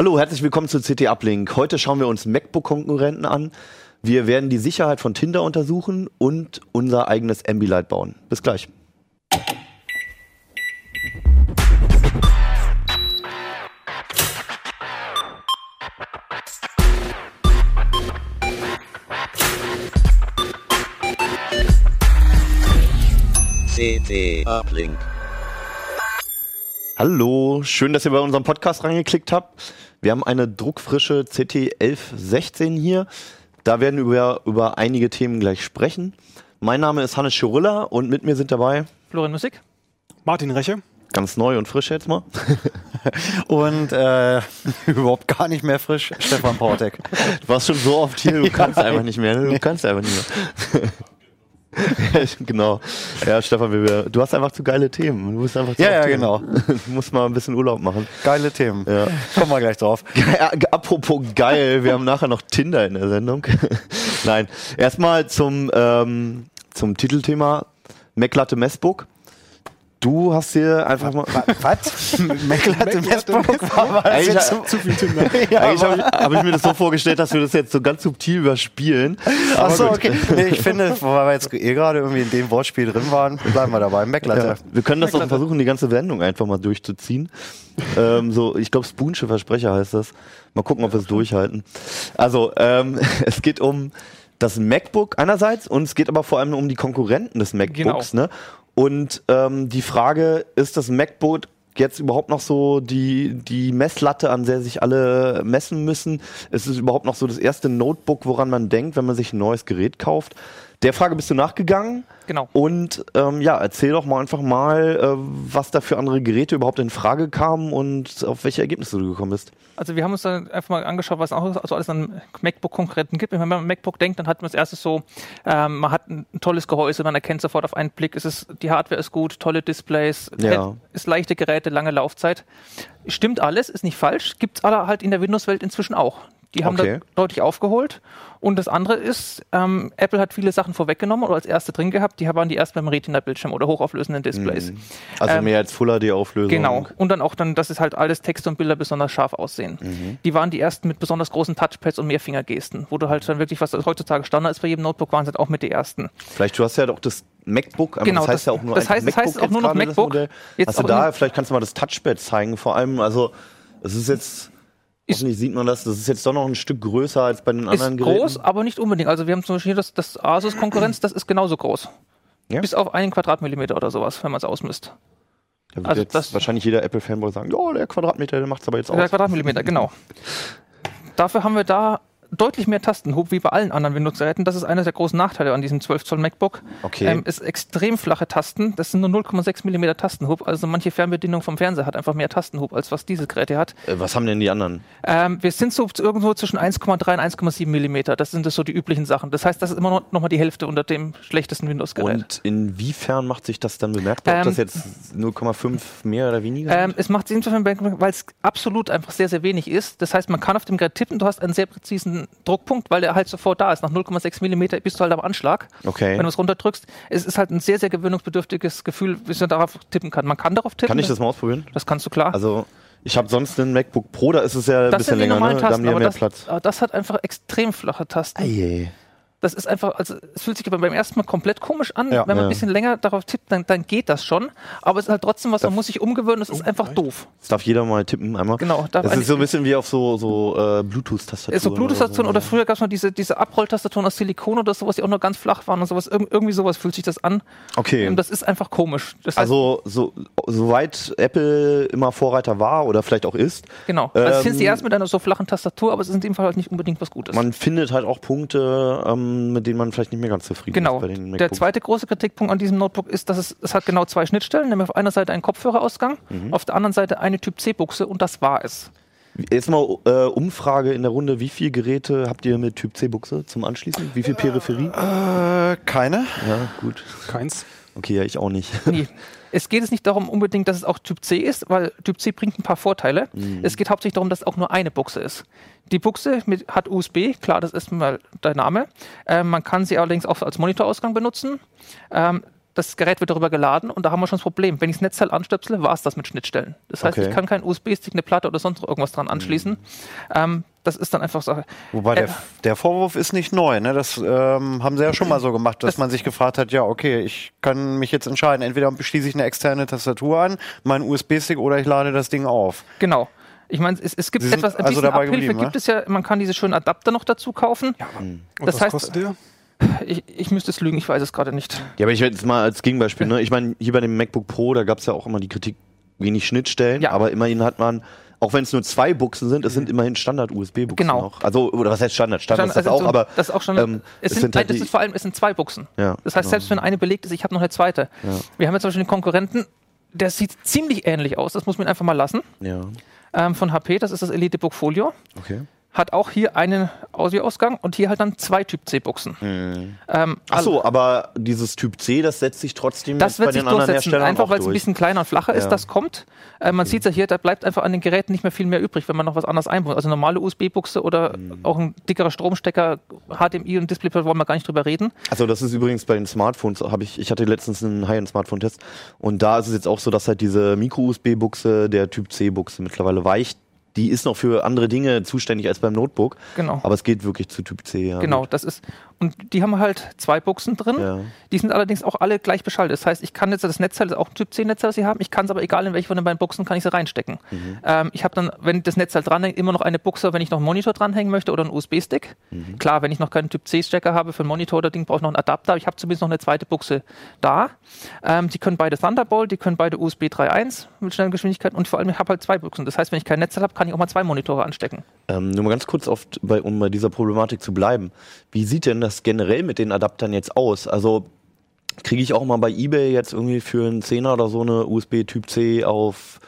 Hallo, herzlich willkommen zu CT Uplink. Heute schauen wir uns MacBook-Konkurrenten an. Wir werden die Sicherheit von Tinder untersuchen und unser eigenes Ambilight bauen. Bis gleich. CT Uplink. Hallo, schön, dass ihr bei unserem Podcast reingeklickt habt. Wir haben eine druckfrische CT 1116 hier. Da werden wir über einige Themen gleich sprechen. Mein Name ist Hannes Schurilla und mit mir sind dabei Florian Musik. Martin Reche. ganz neu und frisch jetzt mal. Und äh, überhaupt gar nicht mehr frisch, Stefan Portek. Du warst schon so oft hier, du kannst einfach nicht mehr. ne? Du kannst einfach nicht mehr. genau. Ja, Stefan, du hast einfach zu geile Themen. Du bist einfach zu Ja, ja, hier. genau. Du musst mal ein bisschen Urlaub machen. Geile Themen. Ja. Kommen wir gleich drauf. Apropos geil, wir haben nachher noch Tinder in der Sendung. Nein, erstmal zum, ähm, zum Titelthema MacLatte Messbook. Du hast dir einfach mal. Was? Meckler Messbook war war das Eigentlich, zu viel Tinder. Eigentlich habe ich, hab ich mir das so vorgestellt, dass wir das jetzt so ganz subtil überspielen. Achso, okay. Nee, ich finde, weil wir jetzt eh gerade irgendwie in dem Wortspiel drin waren, bleiben wir dabei. Ja, Mecklatte. wir können das auch versuchen, die ganze Wendung einfach mal durchzuziehen. ähm, so, ich glaube, Spoonsche Versprecher heißt das. Mal gucken, ob wir es durchhalten. Also, ähm, es geht um das MacBook einerseits und es geht aber vor allem um die Konkurrenten des MacBooks. Ne? Und ähm, die Frage, ist das MacBook jetzt überhaupt noch so die, die Messlatte, an der sich alle messen müssen? Ist es überhaupt noch so das erste Notebook, woran man denkt, wenn man sich ein neues Gerät kauft? Der Frage bist du nachgegangen. Genau. Und ähm, ja, erzähl doch mal einfach mal, äh, was da für andere Geräte überhaupt in Frage kamen und auf welche Ergebnisse du gekommen bist. Also wir haben uns dann einfach mal angeschaut, was auch so alles an MacBook-Konkurrenten gibt. Wenn man an MacBook denkt, dann hat man als erstes so, ähm, man hat ein tolles Gehäuse, man erkennt sofort auf einen Blick, es ist, die Hardware ist gut, tolle Displays, Ja. ist leichte Geräte, lange Laufzeit. Stimmt alles, ist nicht falsch, gibt's aber halt in der Windows-Welt inzwischen auch. Die haben Okay. da deutlich aufgeholt. Und das andere ist, ähm, Apple hat viele Sachen vorweggenommen oder als erste drin gehabt, die waren die erst beim Retina-Bildschirm oder hochauflösenden Displays. Also Ähm, mehr als Full HD-Auflösung. Genau. Und dann auch dann, dass es halt alles Text und Bilder besonders scharf aussehen. Mhm. Die waren die ersten mit besonders großen Touchpads und Mehrfingergesten, wo du halt dann wirklich, was heutzutage Standard ist bei jedem Notebook, waren es halt auch mit die ersten. Vielleicht, du hast ja doch das MacBook, aber Genau, das heißt das- ja auch nur das heißt- das heißt MacBook auch nur noch MacBook. Hast du da, vielleicht kannst du mal das Touchpad zeigen, vor allem, also es ist jetzt, hoffentlich sieht man das, das ist jetzt doch noch ein Stück größer als bei den anderen Ist Geräten. groß, aber nicht unbedingt. Also wir haben zum Beispiel hier das, das Asus-Konkurrenz, das ist genauso groß. Ja? Bis auf einen Quadratmillimeter oder sowas, wenn man es ausmisst. Da wird also jetzt wahrscheinlich jeder Apple-Fanboy sagen, ja, der Quadratmeter, der macht's aber jetzt Der aus. Quadratmillimeter, genau. Dafür haben wir da deutlich mehr Tastenhub wie bei allen anderen Windows-Geräten. Das ist einer der großen Nachteile an diesem 12 Zoll MacBook. Okay. Ähm, ist extrem flache Tasten. Das sind nur 0,6 Millimeter Tastenhub. Also manche Fernbedienung vom Fernseher hat einfach mehr Tastenhub, als was dieses Gerät hier hat. Äh, Was haben denn die anderen? Ähm, wir sind so irgendwo zwischen 1,3 und 1,7 Millimeter. Das sind das so die üblichen Sachen. Das heißt, das ist immer noch, noch mal die Hälfte unter dem schlechtesten Windows-Gerät. Und inwiefern macht sich das dann bemerkbar? Ob Ähm, das jetzt 0,5 mehr oder weniger Ähm, es macht Sinn, weil es absolut einfach sehr, sehr wenig ist. Das heißt, man kann auf dem Gerät tippen, du hast einen sehr präzisen Druckpunkt, weil der halt sofort da ist. Nach 0,6 Millimeter bist du halt am Anschlag, Okay. wenn du es runterdrückst. Es ist halt ein sehr, sehr gewöhnungsbedürftiges Gefühl, bis man darauf tippen kann. Man kann darauf tippen. Kann ich das mal ausprobieren? Das kannst du klar. Also, ich habe sonst einen MacBook Pro, da ist es ja ein das bisschen sind die länger, normalen ne? Da haben Tasten, die ja mehr das, Platz. das hat einfach extrem flache Tasten. Eieiei. Das ist einfach, also es fühlt sich aber beim ersten Mal komplett komisch an. Ja. Wenn man Ja. ein bisschen länger darauf tippt, dann, dann geht das schon. Aber es ist halt trotzdem was, man muss sich umgewöhnen, das ist einfach doof. Das darf jeder mal tippen einmal. Genau, Das ist so ein bisschen wie auf so, so äh, Bluetooth-Tastaturen. So Bluetooth-Tastaturen oder früher gab es mal diese, diese Abrolltastaturen aus Silikon oder sowas, die auch nur ganz flach waren und sowas. Irg irgendwie sowas fühlt sich das an. Okay. Und das ist einfach komisch. Das heißt, Also, so, soweit Apple immer Vorreiter war oder vielleicht auch ist, genau. Also ähm, sind sie erst mit einer so flachen Tastatur, aber es ist in dem Fall halt nicht unbedingt was Gutes. man findet halt auch Punkte, ähm, mit denen man vielleicht nicht mehr ganz zufrieden Genau. ist den Der zweite große Kritikpunkt an diesem Notebook ist, dass es, es hat genau zwei Schnittstellen, nämlich auf einer Seite einen Kopfhörerausgang, Mhm. auf der anderen Seite eine Typ C-Buchse und das war es. Jetzt mal äh, Umfrage in der Runde. Wie viele Geräte habt ihr mit Typ C-Buchse zum Anschließen? Wie viel Peripherie? Äh, keine. Ja, gut. Keins. Okay, ja, ich auch nicht. Nee. Es geht es nicht darum unbedingt, dass es auch Typ C ist, weil Typ C bringt ein paar Vorteile. Mhm. Es geht hauptsächlich darum, dass es auch nur eine Buchse ist. Die Buchse mit, hat USB, klar, das ist mal der Name. Ähm, man kann sie allerdings auch als Monitorausgang benutzen. Ähm, das Gerät wird darüber geladen und da haben wir schon das Problem. Wenn ich das Netzteil anstöpsele, war es das mit Schnittstellen. Das heißt, Okay. ich kann keinen USB-Stick, eine Platte oder sonst irgendwas dran anschließen. Ähm, das ist dann einfach Sache. Wobei Äh, der, der Vorwurf ist nicht neu. Ne? Das ähm, haben sie ja schon mal so gemacht, dass Das- man sich gefragt hat, ja, okay, ich kann mich jetzt entscheiden, entweder schließe ich eine externe Tastatur an, meinen USB-Stick oder ich lade das Ding auf. Genau. Ich meine, es, es gibt etwas, ein also bisschen dabei Abhilfe geblieben, gibt ne? es ja, man kann diese schönen Adapter noch dazu kaufen. Und Das was heißt- kostet der? Ich, ich müsste es lügen, ich weiß es gerade nicht. Ja, aber ich werde jetzt mal als Gegenbeispiel, ne? Ich meine, hier bei dem MacBook Pro, da gab es ja auch immer die Kritik, wenig Schnittstellen, Ja. aber immerhin hat man, auch wenn es nur zwei Buchsen sind, es sind immerhin Standard-USB-Buchsen Genau. noch. Also, oder was heißt Standard? Standard ist das Also auch, aber das ist auch schon. ähm, es, es sind, sind halt die- ist vor allem, es sind zwei Buchsen. Ja, das heißt, genau. selbst wenn eine belegt ist, ich habe noch eine zweite. Wir haben jetzt zum Beispiel einen Konkurrenten, der sieht ziemlich ähnlich aus. Das muss man einfach mal lassen. ja, Ähm, von HP, das ist das EliteBook Folio. okay. Hat auch hier einen Audioausgang und hier halt dann zwei Typ C-Buchsen. Mhm. Ähm, Ach so, aber dieses Typ C, das setzt sich trotzdem Das wird bei sich den anderen durchsetzen, Herstellern einfach weil es ein bisschen kleiner und flacher ist, Ja. das kommt. Äh, man sieht es ja hier, da bleibt einfach an den Geräten nicht mehr viel mehr übrig, wenn man noch was anderes einbaut. Also normale USB-Buchse oder Mhm. auch ein dickerer Stromstecker, HDMI und Display, wollen wir gar nicht drüber reden. Also das ist übrigens bei den Smartphones, habe ich, ich hatte letztens einen High-End-Smartphone-Test und da ist es jetzt auch so, dass halt diese Micro-USB-Buchse der Typ C-Buchse mittlerweile weicht. Die ist noch für andere Dinge zuständig als beim Notebook, Genau. aber es geht wirklich zu Typ C. Ja, Genau, das ist. Und die haben halt zwei Buchsen drin. Ja. Die sind allerdings auch alle gleich beschaltet. Das heißt, ich kann jetzt das Netzteil, das ist auch ein Typ C Netzteil, das sie haben. Ich kann es aber egal in welche von den beiden Buchsen kann ich sie reinstecken. Mhm. Ähm, ich habe dann, wenn das Netzteil dranhängt, immer noch eine Buchse, wenn ich noch einen Monitor dranhängen möchte oder einen USB-Stick. Mhm. Klar, wenn ich noch keinen Typ C Stecker habe für einen Monitor oder Ding, brauche ich noch einen Adapter. Ich habe zumindest noch eine zweite Buchse da. Ähm, die können beide Thunderbolt, die können beide USB 3.1 mit schnellen Geschwindigkeiten und vor allem ich habe halt zwei Buchsen. Das heißt, wenn ich kein Netzteil habe, kann ich auch mal zwei Monitore anstecken. Ähm, nur mal ganz kurz, auf, bei, um bei dieser Problematik zu bleiben. Wie sieht denn das generell mit den Adaptern jetzt aus? Also kriege ich auch mal bei eBay jetzt irgendwie für einen Zehner oder so eine USB Typ C auf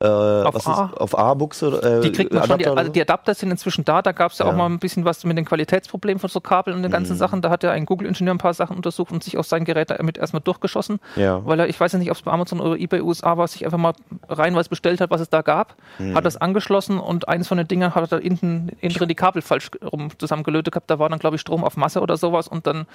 äh, was A. Ist, auf A-Buchse? Äh, Die kriegt man schon, die, Adapter oder also so? die Adapter sind inzwischen da. Da gab es ja, auch Ja. mal ein bisschen was mit den Qualitätsproblemen von so Kabeln und den Mhm. ganzen Sachen. Da hat ja ein Google-Ingenieur ein paar Sachen untersucht und sich auf sein Gerät damit erstmal durchgeschossen. Ja. Weil er, ich weiß ja nicht, ob es bei Amazon oder eBay USA war, sich einfach mal reinweise bestellt hat, was es da gab, Mhm. hat das angeschlossen und eines von den Dingern hat er innen drin die Kabel falsch rum zusammengelötet gehabt. Da war dann, glaube ich, Strom auf Masse oder sowas und dann,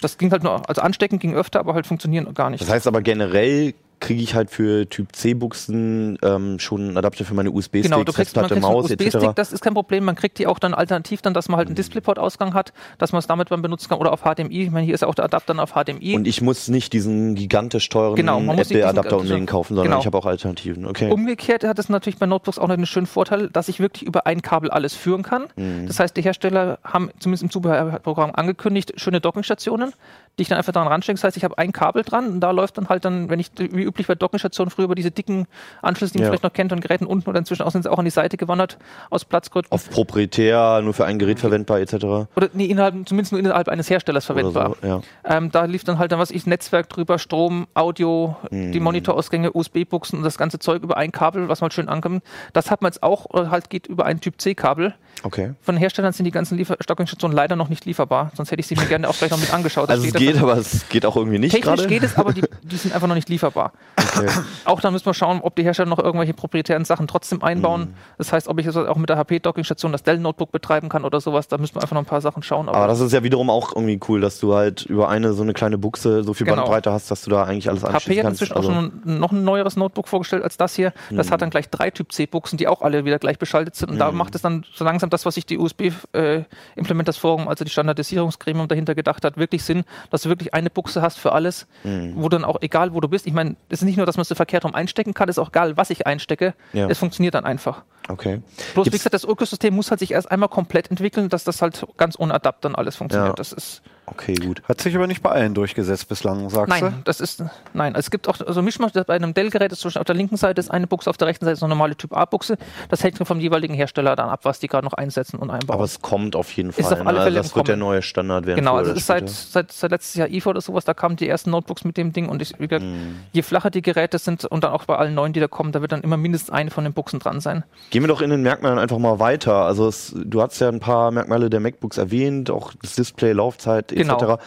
das ging halt nur, also anstecken ging öfter, aber halt funktionieren gar nicht. Das heißt aber generell kriege ich halt für Typ C-Buchsen ähm, schon einen Adapter für meine USB-Sticks, Genau, du kriegst, Festplatte, Maus. USB-Stick, das ist kein Problem. Man kriegt die auch dann alternativ, dann, dass man halt einen Displayport-Ausgang hat, dass man es damit dann benutzen kann oder auf HDMI. Ich meine, hier ist ja auch der Adapter dann auf HDMI. Und ich muss nicht diesen gigantisch teuren Genau, Apple-Adapter unbedingt kaufen, sondern Genau. ich habe auch Alternativen. Okay. Umgekehrt hat es natürlich bei Notebooks auch noch einen schönen Vorteil, dass ich wirklich über ein Kabel alles führen kann. Mhm. Das heißt, die Hersteller haben zumindest im Zubehörprogramm angekündigt, schöne Dockingstationen, die ich dann einfach daran ranstecke. Das heißt, ich habe ein Kabel dran und da läuft dann halt dann, wenn ich wie üblich bei Dockingstationen früher über diese dicken Anschlüsse, die man Ja. vielleicht noch kennt, und Geräten unten oder inzwischen auch sind sie auch an die Seite gewandert aus Platzgründen. Auf proprietär, nur für ein Gerät verwendbar etc. Oder nee, innerhalb, zumindest nur innerhalb eines Herstellers verwendbar. so, ja. Ähm, da lief dann halt dann was ich Netzwerk drüber, Strom, Audio, Mhm. die Monitorausgänge, USB-Buchsen und das ganze Zeug über ein Kabel, was mal schön ankommt. Das hat man jetzt auch, halt geht über ein Typ C-Kabel. Okay. Von Herstellern sind die ganzen Liefer Stockingstationen leider noch nicht lieferbar, sonst hätte ich sie mir gerne auch gleich noch mit angeschaut. Also es geht, aber es geht auch irgendwie nicht Technisch gerade. geht es, aber die, die sind einfach noch nicht lieferbar. Okay. Auch dann müssen wir schauen, ob die Hersteller noch irgendwelche proprietären Sachen trotzdem einbauen. Mhm. Das heißt, ob ich jetzt auch mit der HP-Dockingstation das Dell-Notebook betreiben kann oder sowas. Da müssen wir einfach noch ein paar Sachen schauen. Aber das ist ja wiederum auch irgendwie cool, dass du halt über eine so eine kleine Buchse so viel Genau. Bandbreite hast, dass du da eigentlich alles HP anschließen hat kannst. inzwischen Also, auch schon ein, noch ein neueres Notebook vorgestellt als das hier. Das hat dann gleich drei Typ C-Buchsen, die auch alle wieder gleich beschaltet sind. Und da macht es dann so langsam das, was sich die USB äh, also die Standardisierungsgremium dahinter gedacht hat, wirklich Sinn, dass du wirklich eine Buchse hast für alles, wo dann auch egal, wo du bist. Ich meine, es ist nicht nur, dass man es so verkehrt rum einstecken kann, es ist auch egal, was ich einstecke. Ja. Es funktioniert dann einfach. okay. Bloß, wie Gibt's- gesagt, das Ökosystem muss halt sich erst einmal komplett entwickeln, dass das halt ganz ohne Adaptern alles funktioniert. Ja. Das ist Okay, gut. Hat sich aber nicht bei allen durchgesetzt bislang, sagst Nein, das ist, nein, es gibt auch, also Mischmasch, bei einem Dell-Gerät ist zum Beispiel auf der linken Seite ist eine Buchse, auf der rechten Seite ist eine normale Typ A-Buchse. Das hängt vom jeweiligen Hersteller dann ab, was die gerade noch einsetzen und einbauen. Aber es kommt auf jeden Ist Fall. auf alle ne? Fälle das wird der neue Standard werden. genau, also es ist seit, seit, seit letztes Jahr IFA oder sowas, da kamen die ersten Notebooks mit dem Ding und ich, wie gesagt, Mhm. je flacher die Geräte sind und dann auch bei allen neuen, die da kommen, da wird dann immer mindestens eine von den Buchsen dran sein. Gehen wir doch in den Merkmalen einfach mal weiter. Also es, du hast ja ein paar Merkmale der MacBooks erwähnt, auch das Display, Laufzeit etc. Genau.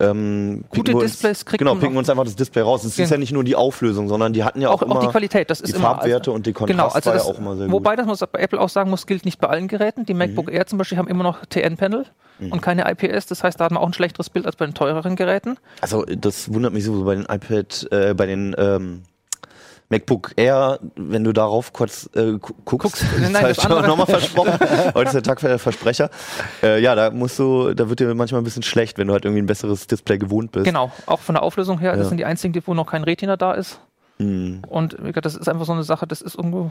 ähm, Gute uns, Displays kriegt genau, picken uns einfach das Display raus. Es ist Gen- ja nicht nur die Auflösung, sondern die hatten ja auch, auch, immer auch die Qualität, das ist die immer Farbwerte und die Kontrast genau, also das, ja auch immer sehr gut. Wobei, das muss bei Apple auch sagen muss, gilt nicht bei allen Geräten. Die MacBook Air zum Beispiel haben immer noch TN-Panel Mhm. und keine IPS. Das heißt, da hat man auch ein schlechteres Bild als bei den teureren Geräten. Also das wundert mich so bei den iPad, äh, bei den ähm, MacBook Air, wenn du darauf kurz äh, gu- guckst, Nein, das andere- nochmal versprochen. Heute ist der Tag für Versprecher. Äh, ja, da musst du, da wird dir manchmal ein bisschen schlecht, wenn du halt irgendwie ein besseres Display gewohnt bist. Genau, auch von der Auflösung her. Ja. Das sind die einzigen, wo noch kein Retina da ist. Mhm. Und das ist einfach so eine Sache, das ist irgendwo.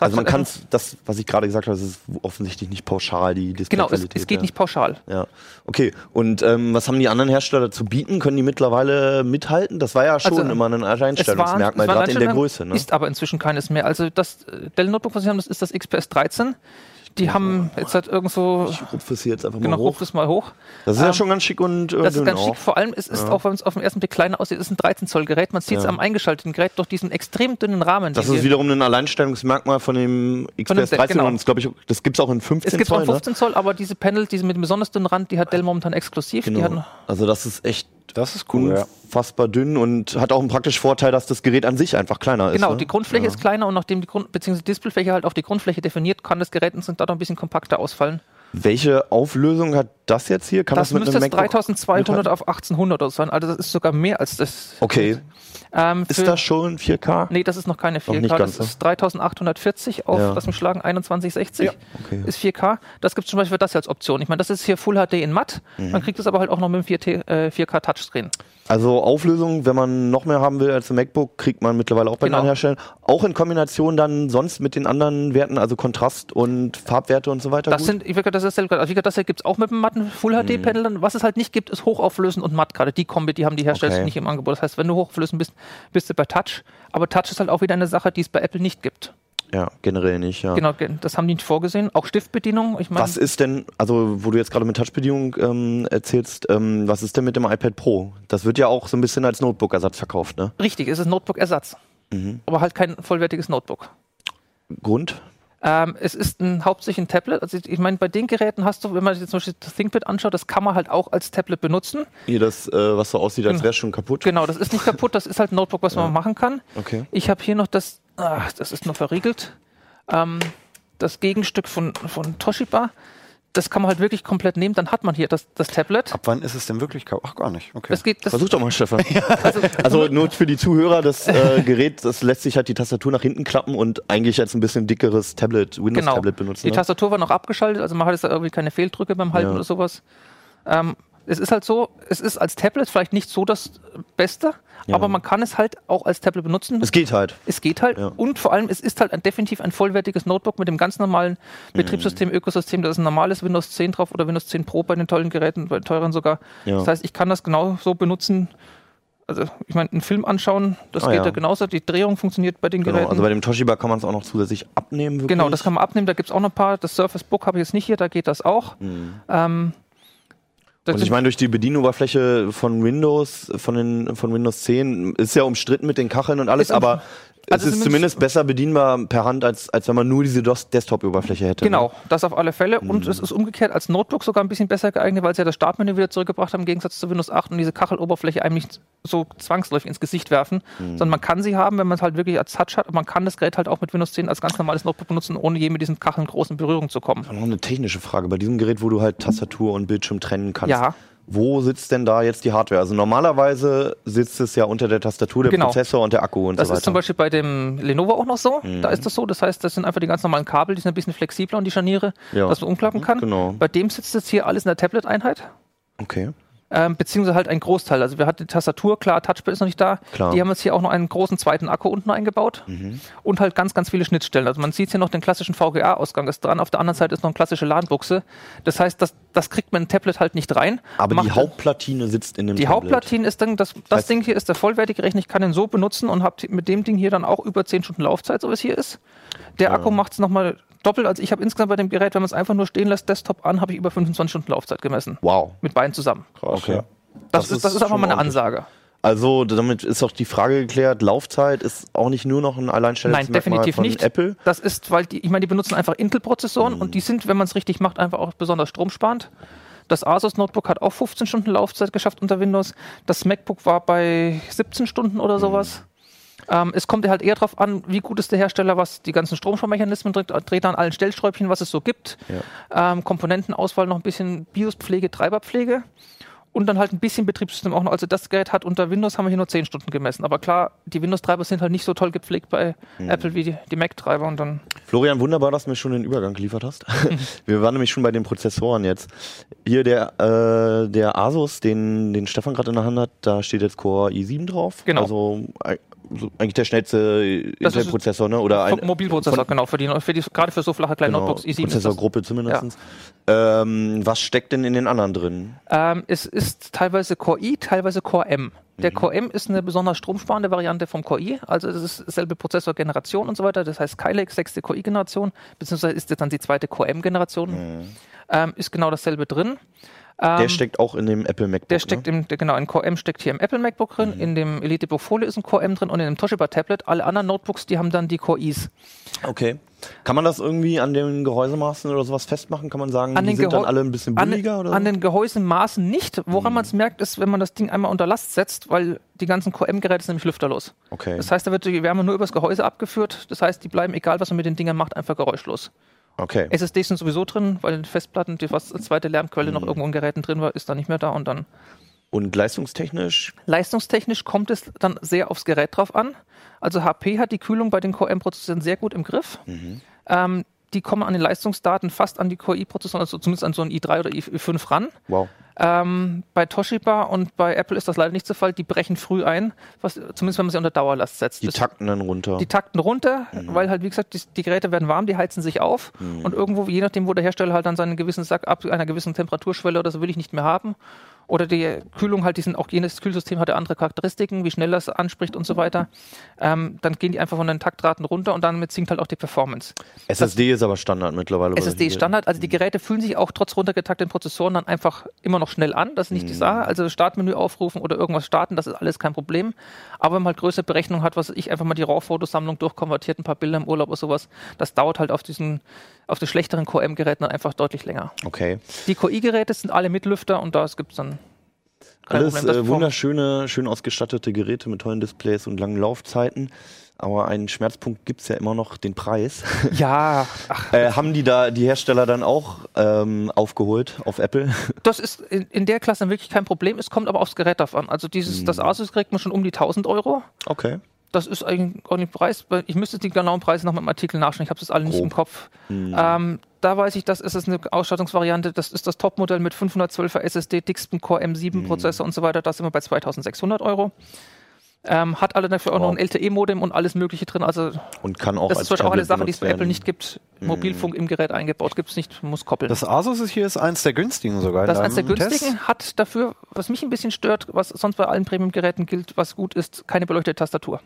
Also man hat kann das, was ich gerade gesagt habe, das ist offensichtlich nicht pauschal die Genau, es, es geht ja. nicht pauschal. Ja, okay. Und ähm, was haben die anderen Hersteller zu bieten? Können die mittlerweile mithalten? Das war ja schon Also, immer ein Alleinstellungsmerkmal, gerade in der Größe. Ne? Ist aber inzwischen keines mehr. Also das äh, Dell Notebook, was sie haben, das ist das XPS 13. Die haben jetzt halt irgend so, Ich rupfe es hier jetzt einfach genau, mal ruft hoch. es mal hoch. Das ist ja Ähm, schon ganz schick und äh, Das ist ganz auch. schick. Vor allem, es ist Ja. auch, wenn es auf den ersten Blick kleiner aussieht, ist ein 13 Zoll Gerät. Man sieht es Ja. am eingeschalteten Gerät durch diesen extrem dünnen Rahmen. Das ist wiederum ein Alleinstellungsmerkmal von dem XPS Dell, 13 genau. und ich, das gibt es auch in 15 es gibt Zoll. auch 15 Zoll, aber diese Panel, diese mit dem besonders dünnen Rand, die hat Dell momentan exklusiv. ne? Genau. Also das ist echt Das ist cool, ja. unfassbar dünn und hat auch einen praktischen Vorteil, dass das Gerät an sich einfach kleiner ist. genau, ne? die Grundfläche ja. ist kleiner und nachdem die Grund, beziehungsweise die Displayfläche halt auf die Grundfläche definiert, kann das Gerät uns dadurch ein bisschen kompakter ausfallen. Welche Auflösung hat das jetzt hier? Kann Das, das, mit müsste einem jetzt MacBook 3200 mithalten? auf 1800 oder so sein. Also das ist sogar mehr als das. Okay. Ähm, für- Ist das schon 4K? Nee, das ist noch keine 4K. nicht das ne? ist 3840 auf, Ja. lass mich schlagen, 2160. Okay. Ist 4K. Das gibt es zum Beispiel das hier als Option. Ich meine, das ist hier Full HD in matt. Mhm. Man kriegt es aber halt auch noch mit dem 4T, äh, 4K Touchscreen. Also Auflösung, wenn man noch mehr haben will als ein MacBook, kriegt man mittlerweile auch bei Genau. anderen Herstellern. Auch in Kombination dann sonst mit den anderen Werten, also Kontrast und Farbwerte und so weiter. Das gut? sind, ich würde das ist, also wie gesagt, das hier gibt es auch mit dem matten Full HD Panel. Dann. Was es halt nicht gibt, ist hochauflösend und matt. Gerade die Kombi, die haben die Hersteller Okay. nicht im Angebot. Das heißt, wenn du hochauflösend bist, bist du bei Touch. Aber Touch ist halt auch wieder eine Sache, die es bei Apple nicht gibt. Ja, generell nicht, ja. Genau, ge- das haben die nicht vorgesehen. Auch Stiftbedienung. Ich meine, Was ist denn, also wo du jetzt gerade mit Touchbedienung ähm, erzählst, ähm, was ist denn mit dem iPad Pro? Das wird ja auch so ein bisschen als Notebook-Ersatz verkauft, ne? richtig, es ist Notebook-Ersatz. Mhm. Aber halt kein vollwertiges Notebook. Grund? Ähm, es ist ein, hauptsächlich ein Tablet. Also ich meine, bei den Geräten hast du, wenn man sich jetzt zum Beispiel das ThinkPad anschaut, das kann man halt auch als Tablet benutzen. Hier das, äh, was so aussieht, als Genau. wäre es schon kaputt. Genau, das ist nicht kaputt, das ist halt ein Notebook, was man machen kann. Okay. Ich habe hier noch das, ach, das ist noch verriegelt, ähm, das Gegenstück von, von Toshiba. Das kann man halt wirklich komplett nehmen. Dann hat man hier das, das Tablet. Ab wann ist es denn wirklich kaputt? Ach, gar nicht. Okay. Das geht, das, Versuch doch mal, Stefan. also, Also nur für die Zuhörer, das äh, Gerät, das lässt sich halt die Tastatur nach hinten klappen und eigentlich jetzt ein bisschen dickeres Tablet, genau. Windows-Tablet benutzen. Die Ne? Tastatur war noch abgeschaltet, also man hat jetzt irgendwie keine Fehldrücke beim Halten Ja. oder sowas. Ähm, es ist halt so, es ist als Tablet vielleicht nicht so das Beste, Ja. aber man kann es halt auch als Tablet benutzen. Es geht halt. Es geht halt Ja. und vor allem, es ist halt ein, definitiv ein vollwertiges Notebook mit dem ganz normalen Betriebssystem, Ökosystem. Da ist ein normales Windows 10 drauf oder Windows 10 Pro bei den tollen Geräten, bei den teuren sogar. Ja. Das heißt, ich kann das genau so benutzen. Also, ich meine, einen Film anschauen, das Ah, geht ja. ja genauso. Die Drehung funktioniert bei den Genau. Geräten. Also bei dem Toshiba kann man es auch noch zusätzlich abnehmen. Wirklich. Genau, das kann man abnehmen. Da gibt es auch noch ein paar. Das Surface Book habe ich jetzt nicht hier, da geht das auch. Ähm, Mhm. Und ich meine, durch die Bedienoberfläche von Windows, von, den, von Windows 10, ist ja umstritten mit den Kacheln und alles, aber also es ist zumindest- zumindest besser bedienbar per Hand, als, als wenn man nur diese Desktop-Oberfläche hätte. Genau, Ne? das auf alle Fälle. Mhm. Und es ist umgekehrt als Notebook sogar ein bisschen besser geeignet, weil sie ja das Startmenü wieder zurückgebracht haben, im Gegensatz zu Windows 8 und diese Kacheloberfläche einem nicht so zwangsläufig ins Gesicht werfen, Mhm. sondern man kann sie haben, wenn man es halt wirklich als Touch hat. Und man kann das Gerät halt auch mit Windows 10 als ganz normales Notebook benutzen, ohne je mit diesen Kacheln groß in Berührung zu kommen. Noch eine technische Frage. Bei diesem Gerät, wo du halt Tastatur und Bildschirm trennen kannst, Ja. Wo sitzt denn da jetzt die Hardware? Also normalerweise sitzt es ja unter der Tastatur, der Genau. Prozessor und der Akku und Das so weiter. ist zum Beispiel bei dem Lenovo auch noch so. Mhm. Da ist das so. Das heißt, das sind einfach die ganz normalen Kabel, die sind ein bisschen flexibler und die Scharniere, Ja. dass man umklappen kann. Genau. Bei dem sitzt jetzt hier alles in der Tablet-Einheit. okay. Ähm, beziehungsweise halt ein Großteil. Also wir hatten die Tastatur, klar, Touchpad ist noch nicht da. Klar. Mhm. Die haben jetzt hier auch noch einen großen zweiten Akku unten eingebaut und halt ganz, ganz viele Schnittstellen. Also man sieht hier noch den klassischen VGA-Ausgang ist dran. Auf der anderen Seite ist noch eine klassische LAN-Buchse. Das heißt, das, das kriegt man ein Tablet halt nicht rein. Aber die Hauptplatine sitzt in dem die Tablet. Hauptplatine ist dann, das, das heißt- Ding hier ist der vollwertige Rechner, ich kann ihn so benutzen und habe mit dem Ding hier dann auch über 10 Stunden Laufzeit, so wie es hier ist. Der Akku macht es nochmal doppelt. Also ich habe insgesamt bei dem Gerät, wenn man es einfach nur stehen lässt, Desktop an, habe ich über 25 Stunden Laufzeit gemessen. Wow. Mit beiden zusammen. Okay. Das, ist, das ist einfach mal eine. Ansage. Also damit ist auch die Frage geklärt, Laufzeit ist auch nicht nur noch ein Nein, Alleinstellungsmerkmal definitiv von nicht. Apple. Das ist, weil die, ich meine, die benutzen einfach Intel-Prozessoren Mhm. und die sind, wenn man es richtig macht, einfach auch besonders stromsparend. Das Asus Notebook hat auch 15 Stunden Laufzeit geschafft unter Windows. Das MacBook war bei 17 Stunden oder sowas. Ähm, es kommt ja halt eher darauf an, wie gut ist der Hersteller, was die ganzen Stromsparmechanismen dreht, dreht an allen Stellschräubchen, was es so gibt. Ähm, Komponentenauswahl noch ein bisschen BIOS-Pflege, Treiberpflege und dann halt ein bisschen Betriebssystem auch noch. Also das Gerät hat unter Windows haben wir hier nur 10 Stunden gemessen. Aber klar, die Windows-Treiber sind halt nicht so toll gepflegt bei Apple wie die, die Mac-Treiber und dann. Florian, wunderbar, dass du mir schon den Übergang geliefert hast. Wir waren nämlich schon bei den Prozessoren jetzt. Hier der, äh, der Asus, den, den Stefan gerade in der Hand hat, da steht jetzt Core i7 drauf. Genau. Also äh, so eigentlich der schnellste ist- Intel-Prozessor, ne? Oder ein Mobilprozessor, von- genau, für die, für die, gerade für so flache kleine genau, Notebooks. i7 ist das. Prozessorgruppe zumindest. Ähm, was steckt denn in den anderen drin? Ähm, es ist teilweise Core i, teilweise Core M. Der Core M ist eine besonders stromsparende Variante vom Core i, also es ist selbe Prozessorgeneration und so weiter. Das heißt Skylake, sechste Core i-Generation, beziehungsweise ist jetzt dann die zweite Core M-Generation. Ähm, ist genau dasselbe drin. Der Ähm, steckt auch in dem Apple MacBook. Der steckt ne? im, der, genau, ein Core M steckt hier im Apple MacBook drin, in dem Elitebook Folio ist ein Core M drin und in dem Toshiba Tablet. Alle anderen Notebooks, die haben dann die Core Is. Okay. Kann man das irgendwie an den Gehäusemaßen oder sowas festmachen? Kann man sagen, An die den sind dann Gehäu- alle ein bisschen An, billiger? oder an den Gehäusemaßen nicht. Woran man es merkt, ist, wenn man das Ding einmal unter Last setzt, weil die ganzen Core M-Geräte sind nämlich lüfterlos. Okay. Das heißt, da wird die Wärme nur übers Gehäuse abgeführt. Das heißt, die bleiben, egal was man mit den Dingern macht, einfach geräuschlos. Okay. SSDs sind sowieso drin, weil Festplatten, die als zweite Lärmquelle Mhm. noch irgendwo in Geräten drin war, ist da nicht mehr da. Und dann Und leistungstechnisch? leistungstechnisch kommt es dann sehr aufs Gerät drauf an. Also HP hat die Kühlung bei den Core M-Prozessoren sehr gut im Griff. Mhm. Ähm, die kommen an den Leistungsdaten fast an die Core i-Prozessoren, also zumindest an so einen i3 oder i5 ran. Wow. Ähm, bei Toshiba und bei Apple ist das leider nicht der Fall. Die brechen früh ein, was, zumindest wenn man sie unter Dauerlast setzt. Die Das- takten dann runter. die takten runter, weil halt, wie gesagt, die, die Geräte werden warm, die heizen sich auf und irgendwo, je nachdem, wo der Hersteller halt dann seinen gewissen Sack ab einer gewissen Temperaturschwelle oder so will ich nicht mehr haben. Oder die Kühlung halt, die sind auch jenes Kühlsystem hat ja andere Charakteristiken, wie schnell das anspricht und so weiter. Ähm, dann gehen die einfach von den Taktraten runter und damit sinkt halt auch die Performance. SSD ist aber Standard mittlerweile. SSD ist Standard, also die Geräte fühlen sich auch trotz runtergetakteten Prozessoren dann einfach immer noch schnell an, das ist nicht die Sache. Also Startmenü aufrufen oder irgendwas starten, das ist alles kein Problem. Aber wenn man halt größere Berechnungen hat, was ich einfach mal die RAW-Fotosammlung durchkonvertiert, ein paar Bilder im Urlaub oder sowas, das dauert halt auf diesen, auf den schlechteren Core M-Geräten dann einfach deutlich länger. Okay. Die Core i-Geräte sind alle mit Lüfter und da gibt es dann kein Alles Problem. Äh, wunderschöne, schön ausgestattete Geräte mit tollen Displays und langen Laufzeiten. Aber einen Schmerzpunkt gibt es ja immer noch, den Preis. Ja, äh, haben die da die Hersteller dann auch ähm, aufgeholt auf Apple? das ist in, in der Klasse wirklich kein Problem. Es kommt aber aufs Gerät drauf an. Also dieses, das Asus kriegt man schon um die 1000 Euro. Okay. Das ist eigentlich auch nicht Preis. Ich müsste die genauen Preise noch mit dem Artikel nachschauen. Ich habe das alle nicht im Kopf. Ähm, da weiß ich, das ist es eine Ausstattungsvariante. Das ist das Topmodell mit 512er SSD, dicksten Core M7 Prozessor und so weiter. Da sind wir bei 2600 Euro. Ähm, hat alle dafür auch noch Wow. ein LTE-Modem und alles Mögliche drin. Also Und kann auch das als ist zum Beispiel auch eine Tablet Sache, die es bei Apple nicht gibt. Mobilfunk im Gerät eingebaut gibt es nicht, muss koppeln. Das Asus ist hier ist eins der günstigen sogar. Das ist eines der deinem Test. günstigen, hat dafür, was mich ein bisschen stört, was sonst bei allen Premium-Geräten gilt, was gut ist, keine beleuchtete Tastatur.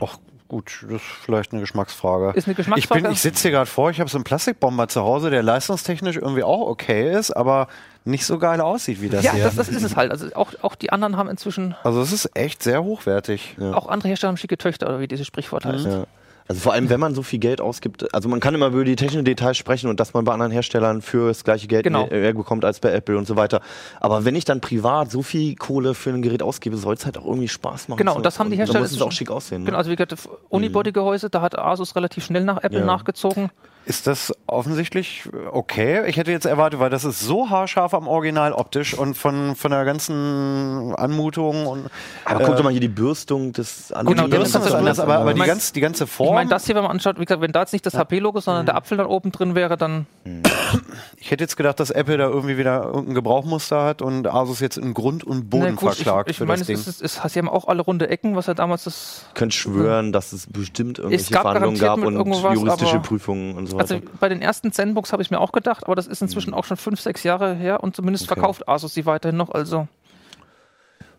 Ach gut, das ist vielleicht eine Geschmacksfrage. Ist eine Ich, Geschmacksfrage. bin, ich sitze hier gerade vor, ich habe so einen Plastikbomber zu Hause, der leistungstechnisch irgendwie auch okay ist, aber nicht so geil aussieht wie das ja, hier. das, das ist es halt. Also auch, auch die anderen haben inzwischen, also es ist echt sehr hochwertig. auch andere Hersteller haben schicke Töchter, oder wie dieses Sprichwort heißt. Ja. Also vor allem, wenn man so viel Geld ausgibt, also man kann immer über die technischen Details sprechen und dass man bei anderen Herstellern für das gleiche Geld Genau. mehr bekommt als bei Apple und so weiter. Aber wenn ich dann privat so viel Kohle für ein Gerät ausgebe, soll es halt auch irgendwie Spaß machen. Genau, und das haben die Und Hersteller Dann muss es auch schick aussehen. Genau, Ne? also wie gesagt, Unibody-Gehäuse, da hat Asus relativ schnell nach Apple Ja. nachgezogen. Ist das offensichtlich okay? Ich hätte jetzt erwartet, weil das ist so haarscharf am Original optisch und von, von der ganzen Anmutung und Aber guck doch mal hier die Bürstung des Genau, die Bürste ist ist anders, aber, aber Ich die, ganz, die ganze Ich Form. meine, das hier, wenn man anschaut, wie gesagt, wenn da jetzt nicht das HP-Logo, sondern der Apfel dann oben drin wäre, dann ich hätte jetzt gedacht, dass Apple da irgendwie wieder irgendein Gebrauchmuster hat und Asus jetzt in Grund und Boden Na gut, verklagt Ich, ich meine, es, ist, es, es, sie haben auch alle runde Ecken, was ja damals das. Ich könnte schwören, dass es bestimmt irgendwelche gab Verhandlungen gab und juristische aber- Prüfungen und so Also weiter. bei den ersten Zenbooks habe ich mir auch gedacht, aber das ist inzwischen auch schon fünf, sechs Jahre her und zumindest Okay. verkauft Asus sie weiterhin noch. Also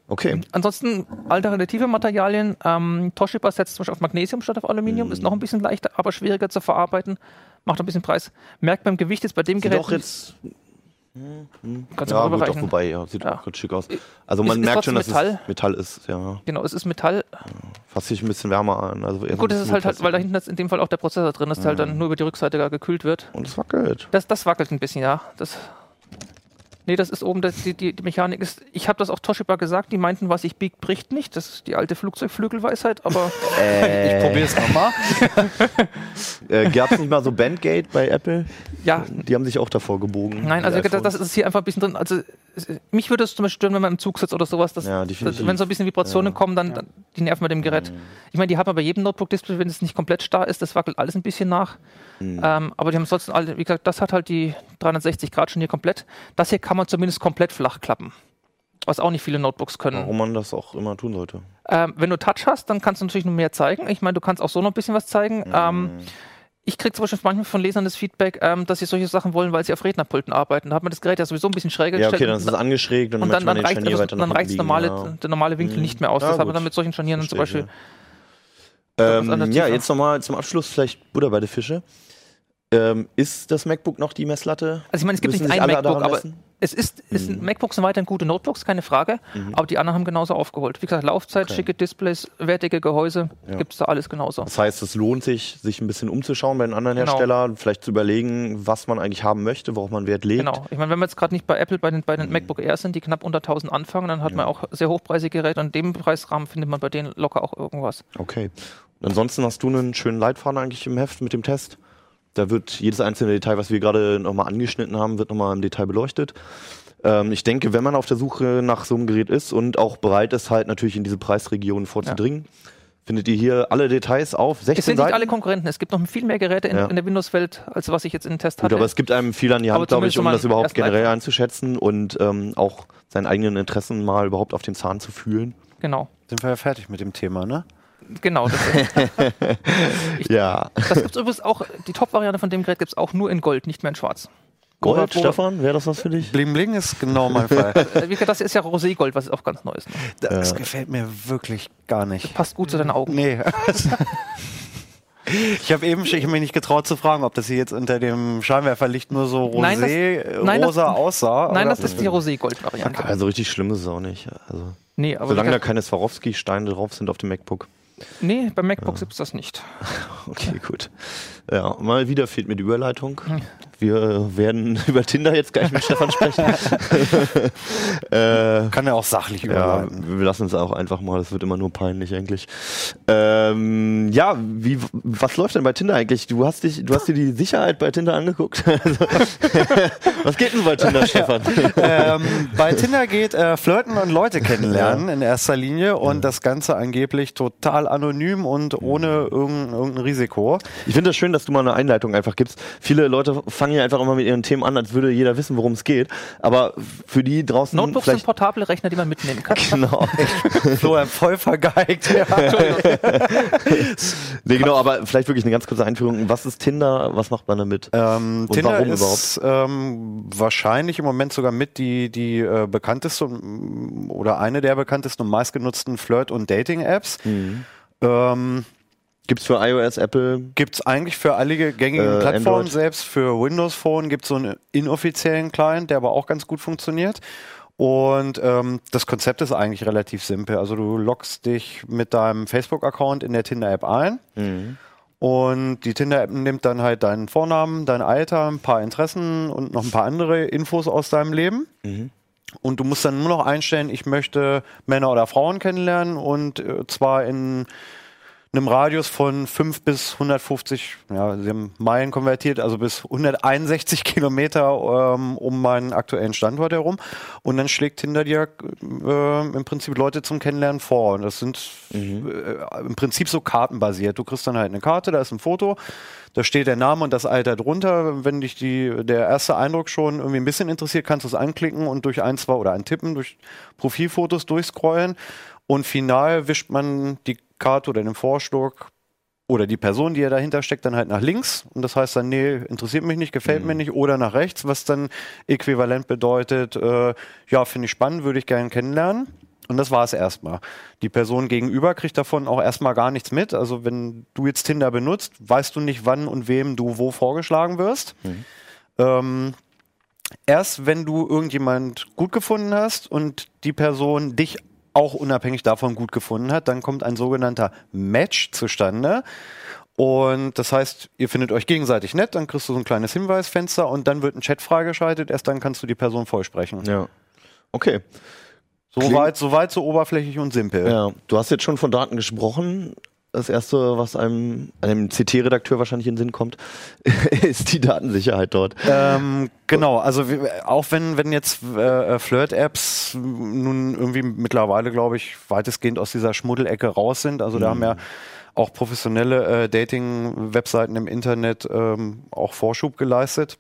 okay. ansonsten alternative Materialien. Ähm, Toshiba setzt zum Beispiel auf Magnesium statt auf Aluminium, ist noch ein bisschen leichter, aber schwieriger zu verarbeiten. Macht ein bisschen Preis. Merkt beim Gewicht ist bei dem Sieht Gerät. auch jetzt, kannst du ja mal gut, doch wobei, ja, sieht Ja. auch ganz schick aus. Also Ist- man ist merkt schon, dass trotzdem es Metall ist, ja. Genau, es ist Metall. Fasst sich ein bisschen wärmer an. Also Gut, das ist halt, halt weil da hinten jetzt in dem Fall auch der Prozessor drin ist, der halt dann nur über die Rückseite gar gekühlt wird. Und es wackelt. Das, das wackelt ein bisschen, ja. Das, Nee, das ist oben, das, die, die, die Mechanik ist, ich habe das auch Toshiba gesagt, die meinten, was ich biegt, bricht nicht. Das ist die alte Flugzeugflügelweisheit, aber Ich probiere es nochmal. Äh, Gab es nicht mal so Bandgate bei Apple? ja, Die haben sich auch davor gebogen. Nein, also das, das ist hier einfach ein bisschen drin. Also mich würde es zum Beispiel stören, wenn man im Zug sitzt oder sowas. Dass, Ja, dass, wenn so ein bisschen Vibrationen kommen, dann, dann die nerven mit dem Gerät. Mhm. Ich meine, die haben aber bei jedem Notebook-Display, wenn es nicht komplett starr ist, das wackelt alles ein bisschen nach. Mhm. Ähm, aber die haben sonst alle, wie gesagt, das hat halt die 360 Grad schon hier komplett. Das hier kann man zumindest komplett flach klappen. Was auch nicht viele Notebooks können. Warum man das auch immer tun sollte. Ähm, wenn du Touch hast, dann kannst du natürlich noch mehr zeigen. Ich meine, du kannst auch so noch ein bisschen was zeigen. Mhm. Ähm, ich kriege zum Beispiel manchmal von Lesern das Feedback, ähm, dass sie solche Sachen wollen, weil sie auf Rednerpulten arbeiten. Da hat man das Gerät ja sowieso ein bisschen schräger Ja, gestellt. okay, dann ist es angeschrägt und, und dann, möchte man dann reicht, also, dann reicht normale, ja. der normale Winkel Mhm. nicht mehr aus. Ja, das hat gut. man dann mit solchen Scharnieren zum Verstehe ich, Beispiel. Ähm, alternativ ja, jetzt nochmal zum Abschluss vielleicht Butter bei der Fische. Ähm, ist das MacBook noch die Messlatte? Also ich meine, es gibt Müssen nicht ein MacBook, aber messen? es ist, es sind, MacBooks sind weiterhin gute Notebooks, keine Frage, aber die anderen haben genauso aufgeholt. Wie gesagt, Laufzeit, Okay. schicke Displays, wertige Gehäuse, Ja. gibt es da alles genauso. Das heißt, es lohnt sich, sich ein bisschen umzuschauen bei den anderen Genau. Herstellern, vielleicht zu überlegen, was man eigentlich haben möchte, worauf man Wert legt. Genau. Ich meine, wenn wir jetzt gerade nicht bei Apple bei den, bei den MacBook Air sind, die knapp unter 1000 anfangen, dann hat man auch sehr hochpreisige Geräte. Und in dem Preisrahmen findet man bei denen locker auch irgendwas. Okay. Und ansonsten hast du einen schönen Leitfaden eigentlich im Heft mit dem Test. Da wird jedes einzelne Detail, was wir gerade nochmal angeschnitten haben, wird nochmal im Detail beleuchtet. Ähm, ich denke, wenn man auf der Suche nach so einem Gerät ist und auch bereit ist, halt natürlich in diese Preisregion vorzudringen, findet ihr hier alle Details auf. 16 Es sind Seiten. nicht alle Konkurrenten. Es gibt noch viel mehr Geräte in, Ja. in der Windows-Welt, als was ich jetzt in den Test Gut, hatte. aber es gibt einem viel an die Hand, glaube ich, um das überhaupt generell einzuschätzen und ähm, auch seinen eigenen Interessen mal überhaupt auf den Zahn zu fühlen. genau. Sind wir ja fertig mit dem Thema, ne? Genau. Das, Ja. das gibt übrigens auch, die Top-Variante von dem Gerät gibt es auch nur in Gold, nicht mehr in Schwarz. Gold, wo- Stefan, wäre das was für dich? Bling Bling ist genau mein Fall. Äh, Wie gesagt, das ist ja Roségold, was auch ganz neu ist. Ne? Das gefällt mir wirklich gar nicht. Passt gut zu deinen Augen. Nee. Ich habe eben ich hab mich nicht getraut zu fragen, ob das hier jetzt unter dem Scheinwerferlicht nur so Nein, das- rosé, nein, das- rosa aussah. Nein, oder? das ist die Roségold-Variante. Also richtig schlimm ist es auch nicht. Also, Nee, aber solange da keine Swarovski-Steine drauf sind auf dem MacBook. Nee, beim MacBook gibt es das nicht. Okay, gut. Ja, mal wieder fehlt mir die Überleitung. Wir werden über Tinder jetzt gleich mit Stefan sprechen. äh, Kann er auch sachlich ja, überleiten. wir lassen es auch einfach mal, das wird immer nur peinlich eigentlich. Ähm, ja, wie, was läuft denn bei Tinder eigentlich? Du hast dich, du hast dir die Sicherheit bei Tinder angeguckt. Was geht denn bei Tinder, Stefan? ähm, bei Tinder geht äh, Flirten und Leute kennenlernen in erster Linie und das Ganze angeblich total anonym und ohne irgendein, irgendein Risiko. Ich finde das schön, dass du mal eine Einleitung einfach gibst. Viele Leute fangen ja einfach immer mit ihren Themen an, als würde jeder wissen, worum es geht. Aber für die draußen Notebooks sind vielleicht portable Rechner, die man mitnehmen kann. genau. Flo hat voll vergeigt. Ja. nee, genau, aber vielleicht wirklich eine ganz kurze Einführung. Was ist Tinder? Was macht man damit? Ähm, Und Tinder warum ist ähm, wahrscheinlich im Moment sogar mit die, die äh, bekannteste oder eine der bekanntesten und meistgenutzten Flirt- und Dating-Apps. Mhm. Ähm, Gibt's für iOS, Apple? Gibt es eigentlich für alle gängigen Äh, Plattformen, Android. selbst für Windows Phone gibt es so einen inoffiziellen Client, der aber auch ganz gut funktioniert. Und ähm, das Konzept ist eigentlich relativ simpel. Also du loggst dich mit deinem Facebook-Account in der Tinder-App ein. Und die Tinder-App nimmt dann halt deinen Vornamen, dein Alter, ein paar Interessen und noch ein paar andere Infos aus deinem Leben. Und du musst dann nur noch einstellen, ich möchte Männer oder Frauen kennenlernen und äh, zwar in einem Radius von 5 bis 150, ja, sie haben Meilen konvertiert, also bis 161 Kilometer ähm, um meinen aktuellen Standort herum. Und dann schlägt Tinder dir äh, im Prinzip Leute zum Kennenlernen vor. Und das sind äh, im Prinzip so kartenbasiert. Du kriegst dann halt eine Karte, da ist ein Foto, da steht der Name und das Alter drunter. Wenn dich die, der erste Eindruck schon irgendwie ein bisschen interessiert, kannst du es anklicken und durch ein, zwei oder ein Tippen durch Profilfotos durchscrollen. Und final wischt man die Karte oder den Vorstock oder die Person, die ja dahinter steckt, dann halt nach links. Und das heißt dann, nee, interessiert mich nicht, gefällt mir nicht. Oder nach rechts, was dann äquivalent bedeutet, äh, ja, finde ich spannend, würde ich gerne kennenlernen. Und das war es erstmal. Die Person gegenüber kriegt davon auch erstmal gar nichts mit. Also wenn du jetzt Tinder benutzt, weißt du nicht, wann und wem du wo vorgeschlagen wirst. Ähm, erst wenn du irgendjemand gut gefunden hast und die Person dich auch unabhängig davon gut gefunden hat, dann kommt ein sogenannter Match zustande. Und das heißt, ihr findet euch gegenseitig nett, dann kriegst du so ein kleines Hinweisfenster und dann wird ein Chat freigeschaltet, erst dann kannst du die Person vollsprechen. Ja. Okay. Soweit, soweit so oberflächlich und simpel. Ja, du hast jetzt schon von Daten gesprochen. Das erste, was einem, einem CT-Redakteur wahrscheinlich in den Sinn kommt, ist die Datensicherheit dort. Ähm, genau, also auch wenn, wenn jetzt äh, Flirt-Apps nun irgendwie mittlerweile, glaube ich, weitestgehend aus dieser Schmuddelecke raus sind, also da haben ja auch professionelle äh, Dating-Webseiten im Internet ähm, auch Vorschub geleistet.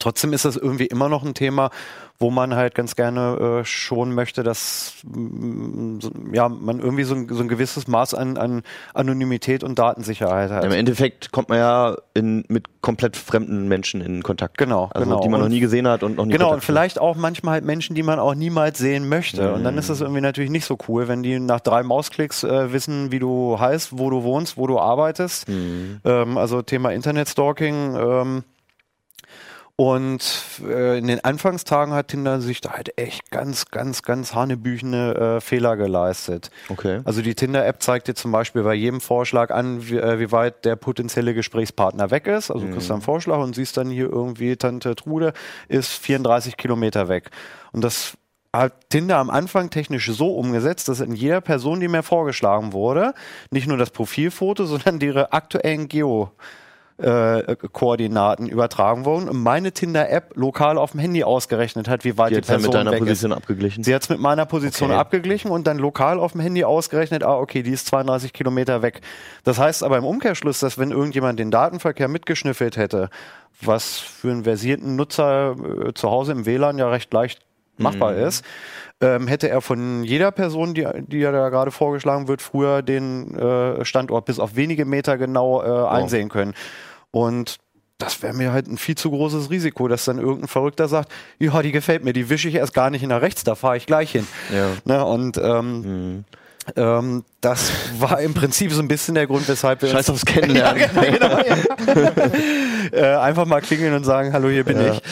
Trotzdem ist das irgendwie immer noch ein Thema, wo man halt ganz gerne äh, schon möchte, dass mm, ja, man irgendwie so ein, so ein gewisses Maß an, an Anonymität und Datensicherheit hat. Im Endeffekt kommt man ja in, mit komplett fremden Menschen in Kontakt. Genau, also, genau. Die man noch Und- nie gesehen hat und noch nie Genau, und Kontakt vielleicht auch manchmal halt Menschen, die man auch niemals sehen möchte. Und dann ist Mhm. das irgendwie natürlich nicht so cool, wenn die nach drei Mausklicks äh, wissen, wie du heißt, wo du wohnst, wo du arbeitest. Mhm. Ähm, also Thema Internetstalking. Ähm, und äh, in den Anfangstagen hat Tinder sich da halt echt ganz, ganz, ganz hanebüchene äh, Fehler geleistet. Okay. Also die Tinder-App zeigt dir zum Beispiel bei jedem Vorschlag an, wie, äh, wie weit der potenzielle Gesprächspartner weg ist. Also du kriegst einen Vorschlag und siehst dann hier irgendwie, Tante Trude ist 34 Kilometer weg. Und das hat Tinder am Anfang technisch so umgesetzt, dass in jeder Person, die mir vorgeschlagen wurde, nicht nur das Profilfoto, sondern ihre aktuellen Geo äh, Koordinaten übertragen wurden und meine Tinder-App lokal auf dem Handy ausgerechnet hat, wie weit Die die, hat dann Person mit deiner weg Position ist. abgeglichen. Sie hat es mit meiner Position Okay. abgeglichen und dann lokal auf dem Handy ausgerechnet, ah, okay, die ist 32 Kilometer weg. Das heißt aber im Umkehrschluss, dass wenn irgendjemand den Datenverkehr mitgeschnüffelt hätte, was für einen versierten Nutzer äh, zu Hause im WLAN ja recht leicht machbar ist, ähm, hätte er von jeder Person, die, die ja da gerade vorgeschlagen wird, früher den äh, Standort bis auf wenige Meter genau äh, einsehen können. Und das wäre mir halt ein viel zu großes Risiko, dass dann irgendein Verrückter sagt, ja, die gefällt mir, die wische ich erst gar nicht nach rechts, da fahre ich gleich hin. Ja. Ne, und ähm, ähm, das war im Prinzip so ein bisschen der Grund, weshalb wir Scheiß aufs Kennenlernen. genau, äh, einfach mal klingeln und sagen, hallo, hier bin Ja. ich.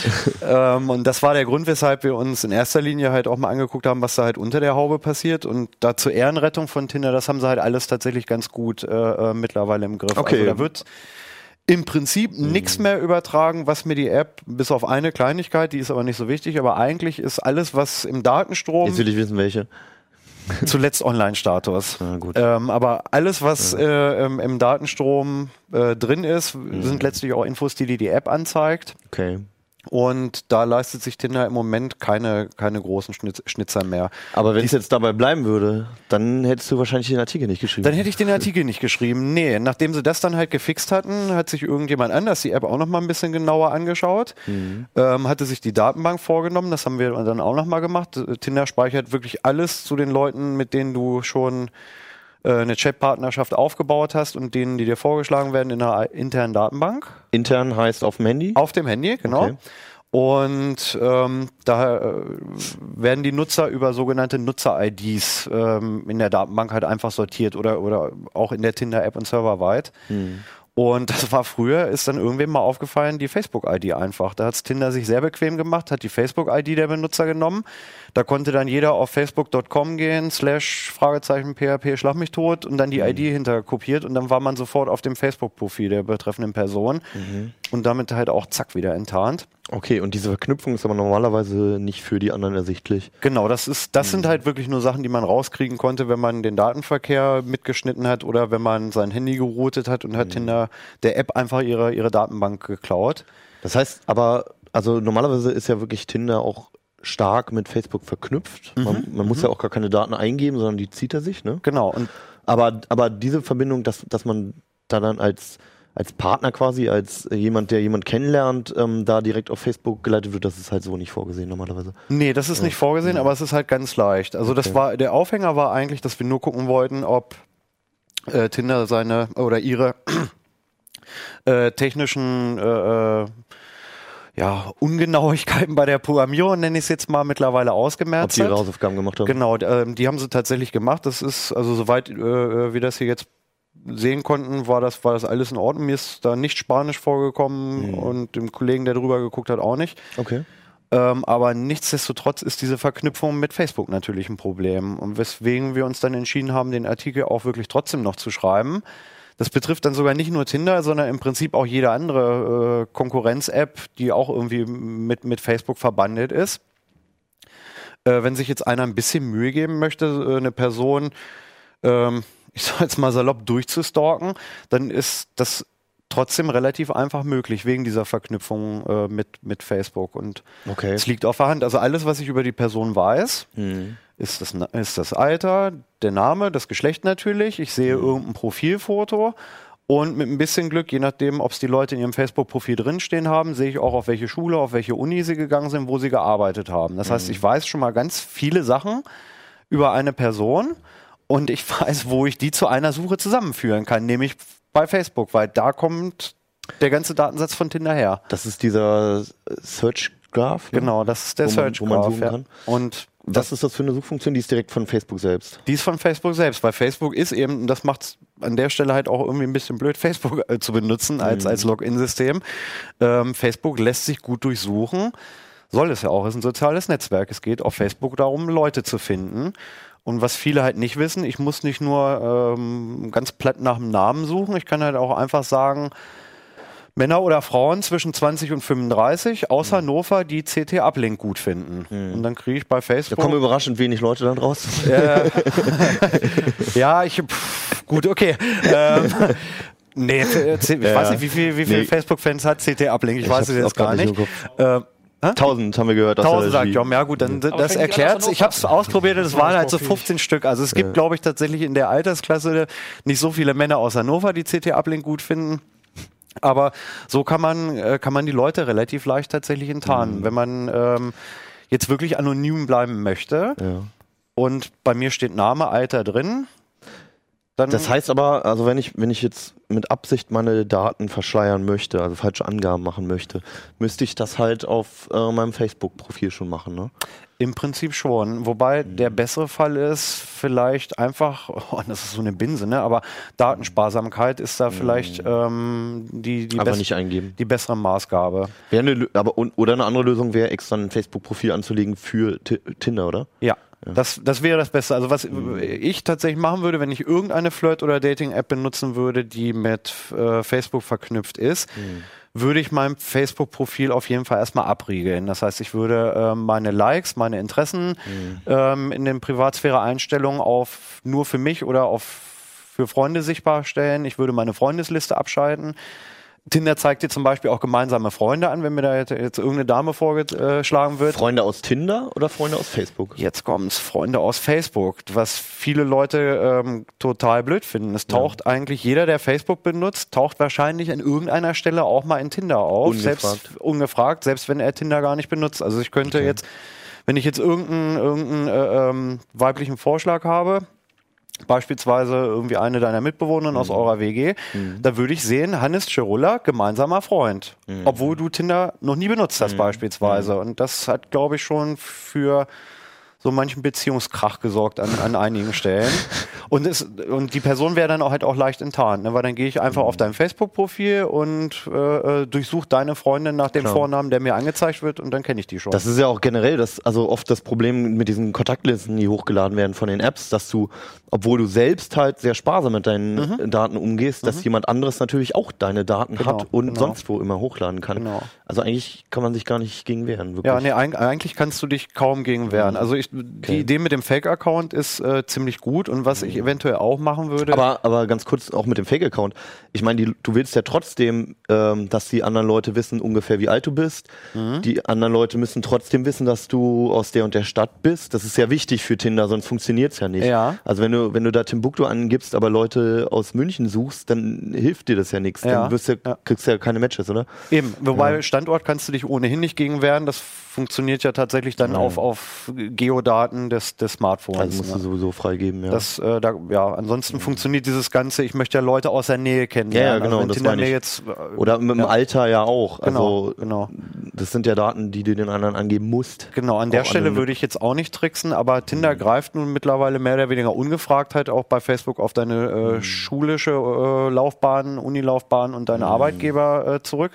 Ähm, und das war der Grund, weshalb wir uns in erster Linie halt auch mal angeguckt haben, was da halt unter der Haube passiert. Und da zur Ehrenrettung von Tinder, das haben sie halt alles tatsächlich ganz gut äh, äh, mittlerweile im Griff. Okay. Also da wird im Prinzip nichts mehr übertragen, was mir die App, bis auf eine Kleinigkeit, die ist aber nicht so wichtig, aber eigentlich ist alles, was im Datenstrom Jetzt will ich wissen, welche. zuletzt Online-Status. Na gut. Ähm, aber alles, was äh, im, im Datenstrom äh, drin ist, sind letztlich auch Infos, die dir die App anzeigt. Okay. Und da leistet sich Tinder im Moment keine, keine großen Schnitz, Schnitzer mehr. Aber wenn es jetzt dabei bleiben würde, dann hättest du wahrscheinlich den Artikel nicht geschrieben. Dann hätte ich den Artikel nicht geschrieben. Nee, nachdem sie das dann halt gefixt hatten, hat sich irgendjemand anders die App auch noch mal ein bisschen genauer angeschaut, ähm, hatte sich die Datenbank vorgenommen, das haben wir dann auch noch mal gemacht. Tinder speichert wirklich alles zu den Leuten, mit denen du schon eine Chatpartnerschaft aufgebaut hast und denen, die dir vorgeschlagen werden in einer internen Datenbank. Intern heißt auf dem Handy. Auf dem Handy, genau. Okay. Und ähm, da äh, werden die Nutzer über sogenannte Nutzer-IDs ähm, in der Datenbank halt einfach sortiert oder, oder auch in der Tinder-App und serverweit. Und das war früher, ist dann irgendwem mal aufgefallen, die Facebook-ID einfach. Da hat Tinder sich sehr bequem gemacht, hat die Facebook-ID der Benutzer genommen. Da konnte dann jeder auf facebook.com gehen, slash Fragezeichen PHP schlag mich tot und dann die ID hinterkopiert und dann war man sofort auf dem Facebook-Profil der betreffenden Person und damit halt auch zack wieder enttarnt. Okay, und diese Verknüpfung ist aber normalerweise nicht für die anderen ersichtlich. Genau, das ist, das sind halt wirklich nur Sachen, die man rauskriegen konnte, wenn man den Datenverkehr mitgeschnitten hat oder wenn man sein Handy geroutet hat und hat Tinder der App einfach ihre, ihre Datenbank geklaut. Das heißt aber, also normalerweise ist ja wirklich Tinder auch stark mit Facebook verknüpft. Man, man muss ja auch gar keine Daten eingeben, sondern die zieht er sich, ne? Genau, und Aber, aber diese Verbindung, dass, dass man da dann als, als Partner quasi, als jemand, der jemand kennenlernt, ähm, da direkt auf Facebook geleitet wird, das ist halt so nicht vorgesehen normalerweise. Nee, das ist nicht vorgesehen, aber es ist halt ganz leicht. Also das Okay. war der Aufhänger war eigentlich, dass wir nur gucken wollten, ob äh, Tinder seine oder ihre äh, technischen äh, äh, ja, Ungenauigkeiten bei der Programmierung, nenne ich es jetzt mal, mittlerweile Ob ausgemerzt die ihre. Hausaufgaben gemacht haben. Genau, ähm, die haben sie tatsächlich gemacht. Das ist, also soweit äh, äh, wir das hier jetzt sehen konnten, war das, war das alles in Ordnung. Mir ist da nicht Spanisch vorgekommen und dem Kollegen, der drüber geguckt hat, auch nicht. Okay. Ähm, aber nichtsdestotrotz ist diese Verknüpfung mit Facebook natürlich ein Problem. Und weswegen wir uns dann entschieden haben, den Artikel auch wirklich trotzdem noch zu schreiben. Das betrifft dann sogar nicht nur Tinder, sondern im Prinzip auch jede andere äh, Konkurrenz-App, die auch irgendwie mit, mit Facebook verbandelt ist. Äh, wenn sich jetzt einer ein bisschen Mühe geben möchte, äh, eine Person, ähm, ich sag jetzt mal salopp, durchzustalken, dann ist das trotzdem relativ einfach möglich, wegen dieser Verknüpfung äh, mit, mit Facebook. Und Okay. es liegt auf der Hand. Also alles, was ich über die Person weiß, Mhm. ist das, ist das Alter, der Name, das Geschlecht natürlich. Ich sehe irgendein Profilfoto. Und mit ein bisschen Glück, je nachdem, ob es die Leute in ihrem Facebook-Profil drinstehen haben, sehe ich auch, auf welche Schule, auf welche Uni sie gegangen sind, wo sie gearbeitet haben. Das heißt, ich weiß schon mal ganz viele Sachen über eine Person und ich weiß, wo ich die zu einer Suche zusammenführen kann, nämlich bei Facebook, weil da kommt der ganze Datensatz von Tinder her. Das ist dieser Search Graph. ne? Genau, das ist der Wo man- Search man Graph, suchen ja. Und Was ist das für eine Suchfunktion? Die ist direkt von Facebook selbst. Die ist von Facebook selbst, weil Facebook ist eben, und das macht es an der Stelle halt auch irgendwie ein bisschen blöd, Facebook äh, zu benutzen als, als Login-System. Ähm, Facebook lässt sich gut durchsuchen, soll es ja auch, ist ein soziales Netzwerk. Es geht auf Facebook darum, Leute zu finden. Und was viele halt nicht wissen, ich muss nicht nur ähm, ganz platt nach dem Namen suchen, ich kann halt auch einfach sagen, Männer oder Frauen zwischen 20 und 35 aus Hannover, die CT Uplink gut finden. Und dann kriege ich bei Da Facebook. kommen überraschend wenig Leute dann raus. Ja, ich. Pff, gut, okay. Ähm, nee, äh, ich weiß nicht, wie viele wie viel Nee. Facebook-Fans hat CT Uplink. Ich, weiß hab's es jetzt gar nicht Äh, Tausend haben wir gehört. aus der Tausend sagt Regie. Jom, ja gut, dann das erklärt Ich habe es ausprobiert und es waren halt so 15 Stück. Also es gibt, Ja. glaube ich, tatsächlich in der Altersklasse nicht so viele Männer aus Hannover, die CT Uplink gut finden. Aber so kann man, äh, kann man die Leute relativ leicht tatsächlich enttarnen. Wenn man ähm, jetzt wirklich anonym bleiben möchte Ja. und bei mir steht Name, Alter drin, dann Das heißt aber, also wenn ich, wenn ich jetzt mit Absicht meine Daten verschleiern möchte, also falsche Angaben machen möchte, müsste ich das halt auf äh, meinem Facebook-Profil schon machen, ne? Im Prinzip schon. Wobei Mhm. der bessere Fall ist, vielleicht einfach, oh, das ist so eine Binse, ne? aber Datensparsamkeit ist da vielleicht ähm, die, die, Mhm. Bess- nicht eingeben. die bessere Maßgabe. Eine, aber, oder eine andere Lösung wäre, extra ein Facebook-Profil anzulegen für Ti- Tinder, oder? Ja. Das, das wäre das Beste. Also was Mhm. ich tatsächlich machen würde, wenn ich irgendeine Flirt- oder Dating-App benutzen würde, die mit äh, Facebook verknüpft ist, Mhm. würde ich mein Facebook-Profil auf jeden Fall erstmal abriegeln. Das heißt, ich würde ähm, meine Likes, meine Interessen Mhm. ähm, in den Privatsphäre-Einstellungen auf nur für mich oder auf für Freunde sichtbar stellen. Ich würde meine Freundesliste abschalten. Tinder zeigt dir zum Beispiel auch gemeinsame Freunde an, wenn mir da jetzt, jetzt irgendeine Dame vorgeschlagen wird. Freunde aus Tinder oder Freunde aus Facebook? Jetzt kommt's, Freunde aus Facebook, was viele Leute ähm, total blöd finden. Es taucht eigentlich jeder, der Facebook benutzt, taucht wahrscheinlich an irgendeiner Stelle auch mal in Tinder auf. Ungefragt. Selbst ungefragt, selbst wenn er Tinder gar nicht benutzt. Also ich könnte jetzt, wenn ich jetzt irgendeinen, irgendeinen äh, ähm, weiblichen Vorschlag habe, beispielsweise irgendwie eine deiner Mitbewohnerinnen aus eurer WG, da würde ich sehen, Hannes Cirulla, gemeinsamer Freund. Obwohl du Tinder noch nie benutzt hast beispielsweise. Und das hat, glaube ich, schon für so manchen Beziehungskrach gesorgt an, an einigen Stellen. Und, es, und die Person wäre dann auch halt auch leicht enttarnt, ne? weil dann gehe ich einfach auf dein Facebook-Profil und äh, äh, durchsuche deine Freundin nach dem Klar. Vornamen, der mir angezeigt wird und dann kenne ich die schon. Das ist ja auch generell das, also oft das Problem mit diesen Kontaktlisten, die hochgeladen werden von den Apps, dass du, obwohl du selbst halt sehr sparsam mit deinen Mhm. Daten umgehst, dass jemand anderes natürlich auch deine Daten Genau, hat und genau. sonst wo immer hochladen kann. Genau. Also eigentlich kann man sich gar nicht gegen wehren, wirklich. Ja, nee, eig eigentlich kannst du dich kaum gegen wehren. Also ich, die Idee mit dem Fake-Account ist äh, ziemlich gut und was ich eventuell auch machen würde. Aber, aber ganz kurz auch mit dem Fake-Account. Ich meine, du willst ja trotzdem, ähm, dass die anderen Leute wissen ungefähr, wie alt du bist. Mhm. Die anderen Leute müssen trotzdem wissen, dass du aus der und der Stadt bist. Das ist ja wichtig für Tinder, sonst funktioniert's ja nicht. Ja. Also wenn du, wenn du da Timbuktu angibst, aber Leute aus München suchst, dann hilft dir das ja nichts. Ja, Dann wirst du, ja. kriegst du ja keine Matches, oder? Eben, wobei Standort kannst du dich ohnehin nicht gegen wehren. Das funktioniert ja tatsächlich dann auf, auf Geodaten des, des Smartphones. Also musst ne? du sowieso freigeben, ja. Das, äh, da, ja, ansonsten funktioniert dieses Ganze, ich möchte ja Leute aus der Nähe ja, kennenlernen. ja, genau, also das meine ich. jetzt, äh, oder mit dem ja. Alter ja auch. Genau, Also genau. das sind ja Daten, die du den anderen angeben musst. Genau, an der Auch Stelle würde ich jetzt auch nicht tricksen, aber Tinder Mhm. greift nun mittlerweile mehr oder weniger ungefragt halt auch bei Facebook auf deine äh, Mhm. schulische äh, Laufbahn, Unilaufbahn und deine Arbeitgeber äh, zurück.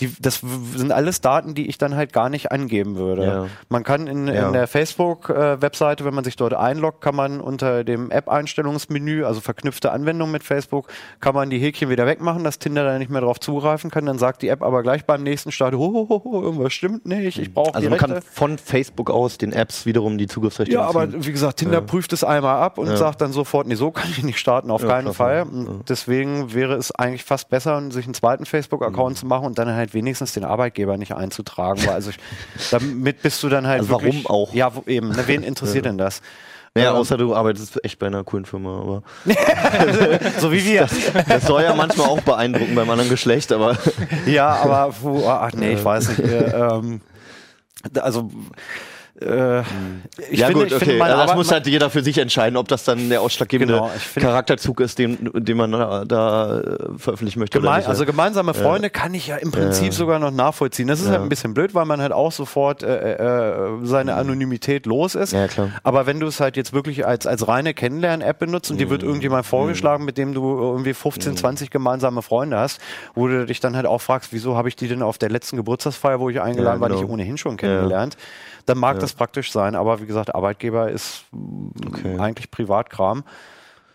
Die, das sind alles Daten, die ich dann halt gar nicht angeben würde. Ja. Man kann in, Ja. in der Facebook-Webseite, wenn man sich dort einloggt, kann man unter dem App-Einstellungsmenü, also verknüpfte Anwendung mit Facebook, kann man die Häkchen wieder wegmachen, dass Tinder da nicht mehr drauf zugreifen kann. Dann sagt die App aber gleich beim nächsten Start, ho, ho, ho, ho, irgendwas stimmt nicht, ich brauche Also man kann Rechte. von Facebook aus den Apps wiederum die Zugriffsrechte Ja, aber entziehen. wie gesagt, Tinder prüft es einmal ab und Ja. sagt dann sofort, nee, so kann ich nicht starten, auf Ja, keinen klar, Fall. ja. Deswegen wäre es eigentlich fast besser, sich einen zweiten Facebook-Account Mhm. zu machen und dann halt wenigstens den Arbeitgeber nicht einzutragen. Weil also ich, damit bist du dann halt Also warum wirklich, auch? Ja, eben. Ne, wen interessiert denn das? Naja, Ähm, außer du arbeitest echt bei einer coolen Firma, aber so wie wir. das soll ja manchmal auch beeindrucken beim anderen Geschlecht, aber ja, aber puh, ach nee, ich weiß nicht. Äh, ähm, also äh, ich ja finde, gut, ich okay. finde Also das Arbeit- muss halt jeder für sich entscheiden, ob das dann der ausschlaggebende Genau, Charakterzug ist, den, den man da, da äh, veröffentlichen möchte. oder Gemein, nicht. also gemeinsame Freunde kann ich ja im Prinzip Ja. sogar noch nachvollziehen. Das ist Ja. halt ein bisschen blöd, weil man halt auch sofort äh, äh, seine Anonymität los ist. Ja. Aber wenn du es halt jetzt wirklich als, als reine Kennenlern-App benutzt und dir Mhm. wird irgendjemand vorgeschlagen, mit dem du irgendwie 15, 20 gemeinsame Freunde hast, wo du dich dann halt auch fragst, wieso habe ich die denn auf der letzten Geburtstagsfeier, wo ich eingeladen Ja, war, genau. nicht ohnehin schon kennengelernt, dann mag das praktisch sein. Aber wie gesagt, Arbeitgeber ist Okay. eigentlich Privatkram.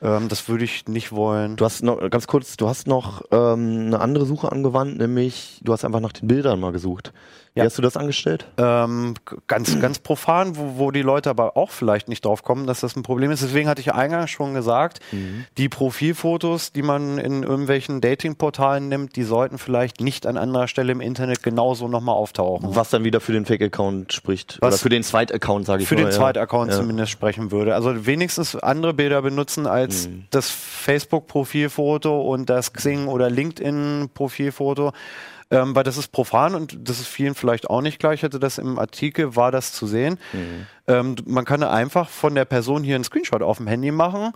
Ähm, das würde ich nicht wollen. Du hast noch, ganz kurz, du hast noch ähm, eine andere Suche angewandt, nämlich du hast einfach nach den Bildern mal gesucht. Wie Ja. hast du das angestellt? Ähm, ganz, ganz profan, wo, wo die Leute aber auch vielleicht nicht drauf kommen, dass das ein Problem ist. Deswegen hatte ich ja eingangs schon gesagt, die Profilfotos, die man in irgendwelchen Datingportalen nimmt, die sollten vielleicht nicht an anderer Stelle im Internet genauso nochmal auftauchen. Was dann wieder für den Fake-Account spricht. Was- Oder für den Zweit-Account, sage ich Für mal. den ja. Zweitaccount Ja. zumindest sprechen würde. Also wenigstens andere Bilder benutzen als Mhm. das Facebook-Profilfoto und das Xing- oder LinkedIn-Profilfoto. Ähm, weil das ist profan und das ist vielen vielleicht auch nicht klar. Ich hatte das im Artikel, war das zu sehen. Mhm. Ähm, man kann einfach von der Person hier einen Screenshot auf dem Handy machen,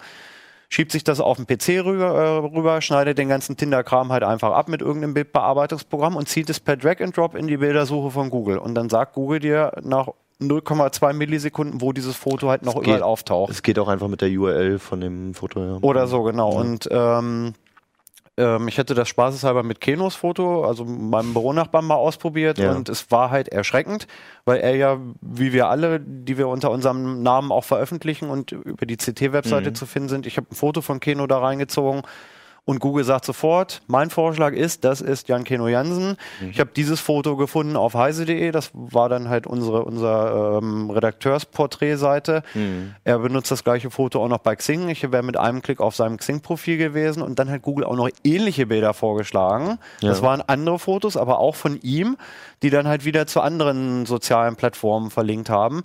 schiebt sich das auf den PC rüber, äh, rüber schneidet den ganzen Tinder-Kram halt einfach ab mit irgendeinem Bildbearbeitungsprogramm und zieht es per Drag and Drop in die Bildersuche von Google. Und dann sagt Google dir nach 0,2 Millisekunden, wo dieses Foto halt noch Es überall geht- auftaucht. Es geht auch einfach mit der URL von dem Foto. Ja. Oder so, genau. Ja. Und ähm, ähm, ich hätte das spaßeshalber mit Kenos Foto, also meinem Büronachbarn mal ausprobiert Ja. und es war halt erschreckend, weil er ja, wie wir alle, die wir unter unserem Namen auch veröffentlichen und über die CT-Webseite Mhm. zu finden sind, ich habe ein Foto von Keno da reingezogen und Google sagt sofort, mein Vorschlag ist, das ist Jan Keno Jansen. Mhm. Ich habe dieses Foto gefunden auf heise.de, das war dann halt unsere unser ähm, Redakteursporträtseite. Mhm. Er benutzt das gleiche Foto auch noch bei Xing. Ich wäre mit einem Klick auf seinem Xing-Profil gewesen und dann hat Google auch noch ähnliche Bilder vorgeschlagen. Ja. Das waren andere Fotos, aber auch von ihm, die dann halt wieder zu anderen sozialen Plattformen verlinkt haben.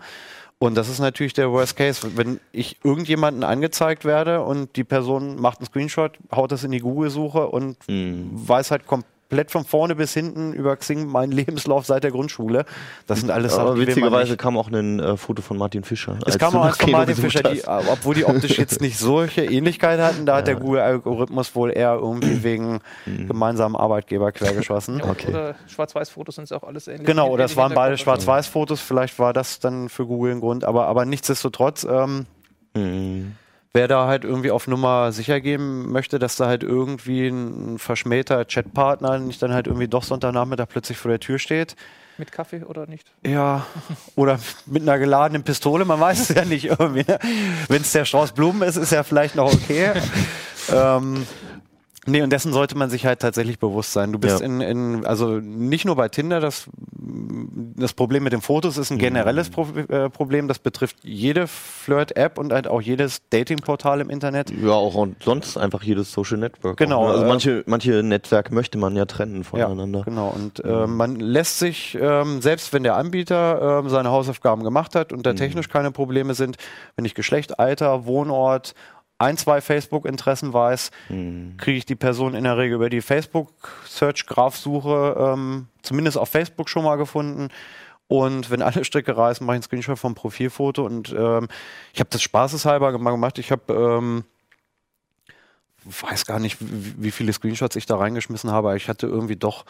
Und das ist natürlich der Worst Case. Wenn ich irgendjemanden angezeigt werde und die Person macht einen Screenshot, haut das in die Google-Suche und Mhm. weiß halt komplett von vorne bis hinten über Xing meinen Lebenslauf seit der Grundschule. Das sind alles Aber Sachen, witzigerweise kam auch ein äh, Foto von Martin Fischer. Es kam auch eins von Martin Fischer, die, hast. obwohl die optisch jetzt nicht solche Ähnlichkeit hatten, da hat der Google-Algorithmus wohl eher irgendwie wegen Mhm. gemeinsamen Arbeitgeber quergeschossen. Ja, Okay. Oder Schwarz-Weiß-Fotos sind es auch alles ähnlich. Genau, oder es waren beide. Schwarz-Weiß-Fotos, vielleicht war das dann für Google ein Grund, aber, aber nichtsdestotrotz, ähm, Mhm. Wer da halt irgendwie auf Nummer sicher gehen möchte, dass da halt irgendwie ein verschmähter Chatpartner nicht dann halt irgendwie doch Sonntagnachmittag plötzlich vor der Tür steht. Mit Kaffee oder nicht? Ja, oder mit einer geladenen Pistole, man weiß es ja nicht irgendwie. Ne? Wenn es der Strauß Blumen ist, ist ja vielleicht noch okay. ähm, nee, und dessen sollte man sich halt tatsächlich bewusst sein. Du bist Ja. in, in, also nicht nur bei Tinder, das, das Problem mit den Fotos ist ein generelles Pro äh, Problem. Das betrifft jede Flirt-App und halt auch jedes Datingportal im Internet. Ja, auch und sonst einfach jedes Social Network. Genau, Auch, ne? Also äh, manche, manche Netzwerke möchte man ja trennen voneinander. Ja, genau. Und ähm, man lässt sich, ähm, selbst wenn der Anbieter ähm, seine Hausaufgaben gemacht hat und da technisch keine Probleme sind, wenn ich Geschlecht, Alter, Wohnort, ein, zwei Facebook-Interessen weiß, Mhm. kriege ich die Person in der Regel über die Facebook-Search-Graph-Suche ähm, zumindest auf Facebook schon mal gefunden. Und wenn alle Stricke reißen, mache ich einen Screenshot vom Profilfoto. Und ähm, ich habe das spaßeshalber mal gemacht. Ich habe ähm, weiß gar nicht, wie, wie viele Screenshots ich da reingeschmissen habe. aber Ich hatte irgendwie doch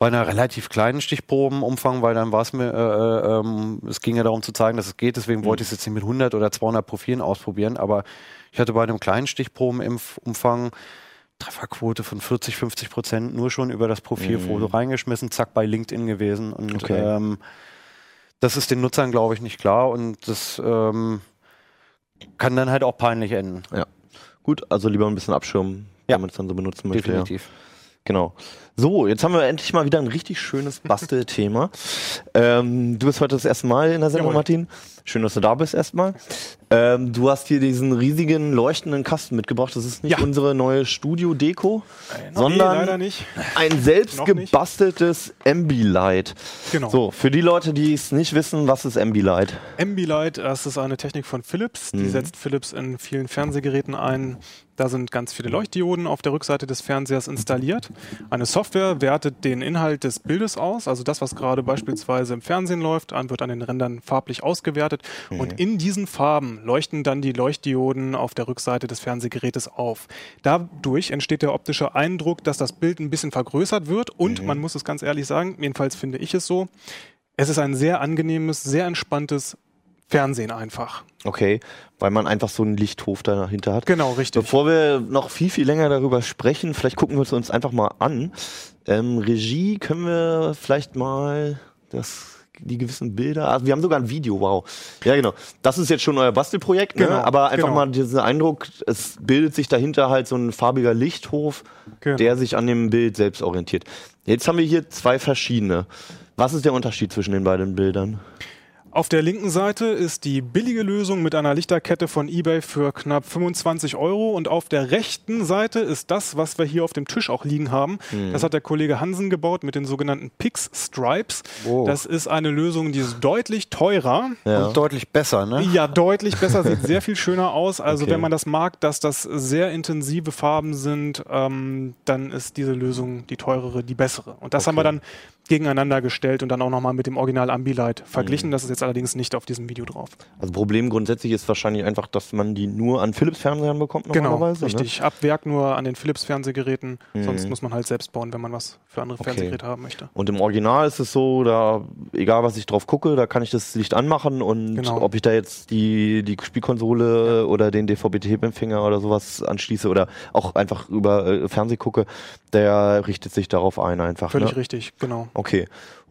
bei einer relativ kleinen Stichprobenumfang, weil dann war es mir, äh, ähm, es ging ja darum zu zeigen, dass es geht, deswegen wollte ich es jetzt nicht mit 100 oder 200 Profilen ausprobieren, aber ich hatte bei einem kleinen Stichprobenumfang Trefferquote von 40, 50 Prozent nur schon über das Profilfoto reingeschmissen, zack, bei LinkedIn gewesen. Und Okay. ähm, das ist den Nutzern, glaube ich, nicht klar und das ähm, kann dann halt auch peinlich enden. Ja. Gut, also lieber ein bisschen abschirmen, Ja. wenn man es dann so benutzen möchte. Ja. Genau. So, jetzt haben wir endlich mal wieder ein richtig schönes Bastelthema. ähm, du bist heute das erste Mal in der Sendung, Jawohl. Martin. Schön, dass du da bist erstmal. Ähm, du hast hier diesen riesigen leuchtenden Kasten mitgebracht. Das ist nicht Ja. unsere neue Studio-Deko, nee, sondern nicht. ein selbst gebasteltes Ambilight. Genau. So, für die Leute, die es nicht wissen, was ist Ambilight? Ambilight, das ist eine Technik von Philips. Die setzt Philips in vielen Fernsehgeräten ein. Da sind ganz viele Leuchtdioden auf der Rückseite des Fernsehers installiert. Eine Software wertet den Inhalt des Bildes aus, also das, was gerade beispielsweise im Fernsehen läuft, an, wird an den Rändern farblich ausgewertet. Und in diesen Farben leuchten dann die Leuchtdioden auf der Rückseite des Fernsehgerätes auf. Dadurch entsteht der optische Eindruck, dass das Bild ein bisschen vergrößert wird. Und man muss es ganz ehrlich sagen, jedenfalls finde ich es so, es ist ein sehr angenehmes, sehr entspanntes Fernsehen einfach. Okay, weil man einfach so einen Lichthof dahinter hat. Genau, richtig. Bevor wir noch viel, viel länger darüber sprechen, vielleicht gucken wir es uns einfach mal an. Ähm, Regie, können wir vielleicht mal das, die gewissen Bilder, also wir haben sogar ein Video, wow. Ja, genau. Das ist jetzt schon euer Bastelprojekt, ne? Genau, aber einfach genau. mal dieser Eindruck, es bildet sich dahinter halt so ein farbiger Lichthof, Genau. der sich an dem Bild selbst orientiert. Jetzt haben wir hier zwei verschiedene. Was ist der Unterschied zwischen den beiden Bildern? Auf der linken Seite ist die billige Lösung mit einer Lichterkette von eBay für knapp 25 Euro und auf der rechten Seite ist das, was wir hier auf dem Tisch auch liegen haben. Das hat der Kollege Hansen gebaut mit den sogenannten Pix Stripes. Oh. Das ist eine Lösung, die ist deutlich teurer. Ja. Und deutlich besser, ne? Ja, deutlich besser, sieht sehr viel schöner aus. Also Okay. wenn man das mag, dass das sehr intensive Farben sind, ähm, dann ist diese Lösung die teurere, die bessere. Und das haben wir dann gegeneinander gestellt und dann auch nochmal mit dem Original Ambilight verglichen. Das ist jetzt allerdings nicht auf diesem Video drauf. Also Problem grundsätzlich ist wahrscheinlich einfach, dass man die nur an Philips-Fernsehern bekommt Genau, normalerweise. Ne? richtig. Ab Werk nur an den Philips-Fernsehgeräten. Sonst muss man halt selbst bauen, wenn man was für andere Okay. Fernsehgeräte haben möchte. Und im Original ist es so, da, egal was ich drauf gucke, da kann ich das Licht anmachen und Genau. ob ich da jetzt die, die Spielkonsole oder den DVB-T-Empfänger oder sowas anschließe oder auch einfach über äh, Fernseh gucke, der richtet sich darauf ein einfach. Völlig ne? richtig, genau. Okay.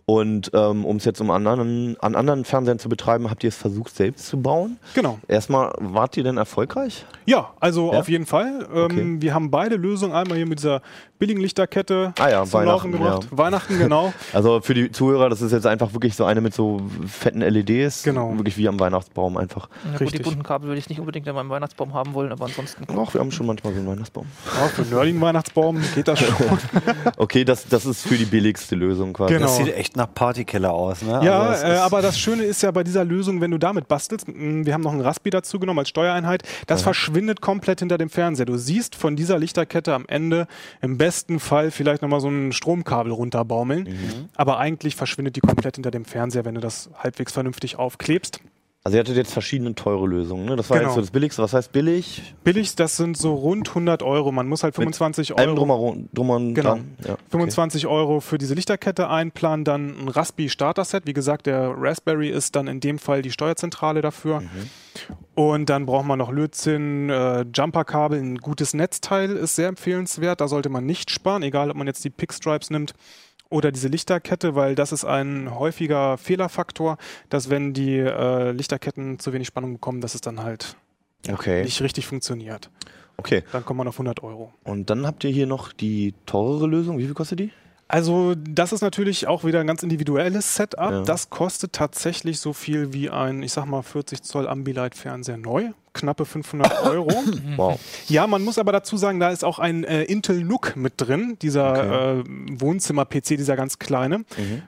Und ähm, um es jetzt um anderen, an anderen Fernsehern zu betreiben, habt ihr es versucht selbst zu bauen? Genau. Erstmal, wart ihr denn erfolgreich? Ja, also Ja? auf jeden Fall. Ähm, Okay. Wir haben beide Lösungen einmal hier mit dieser billigen Lichterkette Ah ja, zum Laufen Weihnachten, gebracht. ja. Weihnachten, genau. Also für die Zuhörer, das ist jetzt einfach wirklich so eine mit so fetten LEDs. Genau. Wirklich wie am Weihnachtsbaum einfach. Na gut, die Richtig. bunten Kabel würde ich nicht unbedingt in meinem Weihnachtsbaum haben wollen, aber ansonsten. Ach, wir haben schon manchmal so einen Weihnachtsbaum. Ja, für einen nerdigen Weihnachtsbaum geht das schon. Okay, das, das ist für die billigste Lösung quasi. Genau. Das sieht echt nach Partykeller aus, ne? Ja, Also das äh, aber das Schöne ist ja bei dieser Lösung, wenn du damit bastelst, wir haben noch einen Raspi dazu genommen als Steuereinheit, das verschwindet komplett hinter dem Fernseher. Du siehst von dieser Lichterkette am Ende im besten Fall vielleicht nochmal so ein Stromkabel runterbaumeln, Mhm. aber eigentlich verschwindet die komplett hinter dem Fernseher, wenn du das halbwegs vernünftig aufklebst. Also ihr hattet jetzt verschiedene teure Lösungen. Ne? Das war Genau. jetzt so das billigste. Was heißt billig? Billig, das sind so rund 100 Euro. Man muss halt 25 Allem Euro. drumherum, drum und Genau. dran. Ja, okay. 25 Euro für diese Lichterkette einplanen, dann ein Raspi Starter-Set. Wie gesagt, der Raspberry ist dann in dem Fall die Steuerzentrale dafür. Mhm. Und dann braucht man noch Lötzinn, äh, Jumperkabel, ein gutes Netzteil ist sehr empfehlenswert. Da sollte man nicht sparen, egal ob man jetzt die Pickstripes nimmt oder diese Lichterkette, weil das ist ein häufiger Fehlerfaktor, dass wenn die äh, Lichterketten zu wenig Spannung bekommen, dass es dann halt Okay. nicht richtig funktioniert. okay. Dann kommt man auf 100 Euro. Und dann habt ihr hier noch die teurere Lösung. Wie viel kostet die? Also das ist natürlich auch wieder ein ganz individuelles Setup. Ja. Das kostet tatsächlich so viel wie ein, ich sag mal, 40 Zoll Ambilight-Fernseher neu. Knappe 500 Euro. Wow. ja, man muss aber dazu sagen, da ist auch ein äh, Intel NUC mit drin, dieser äh, Wohnzimmer-PC, dieser ganz kleine.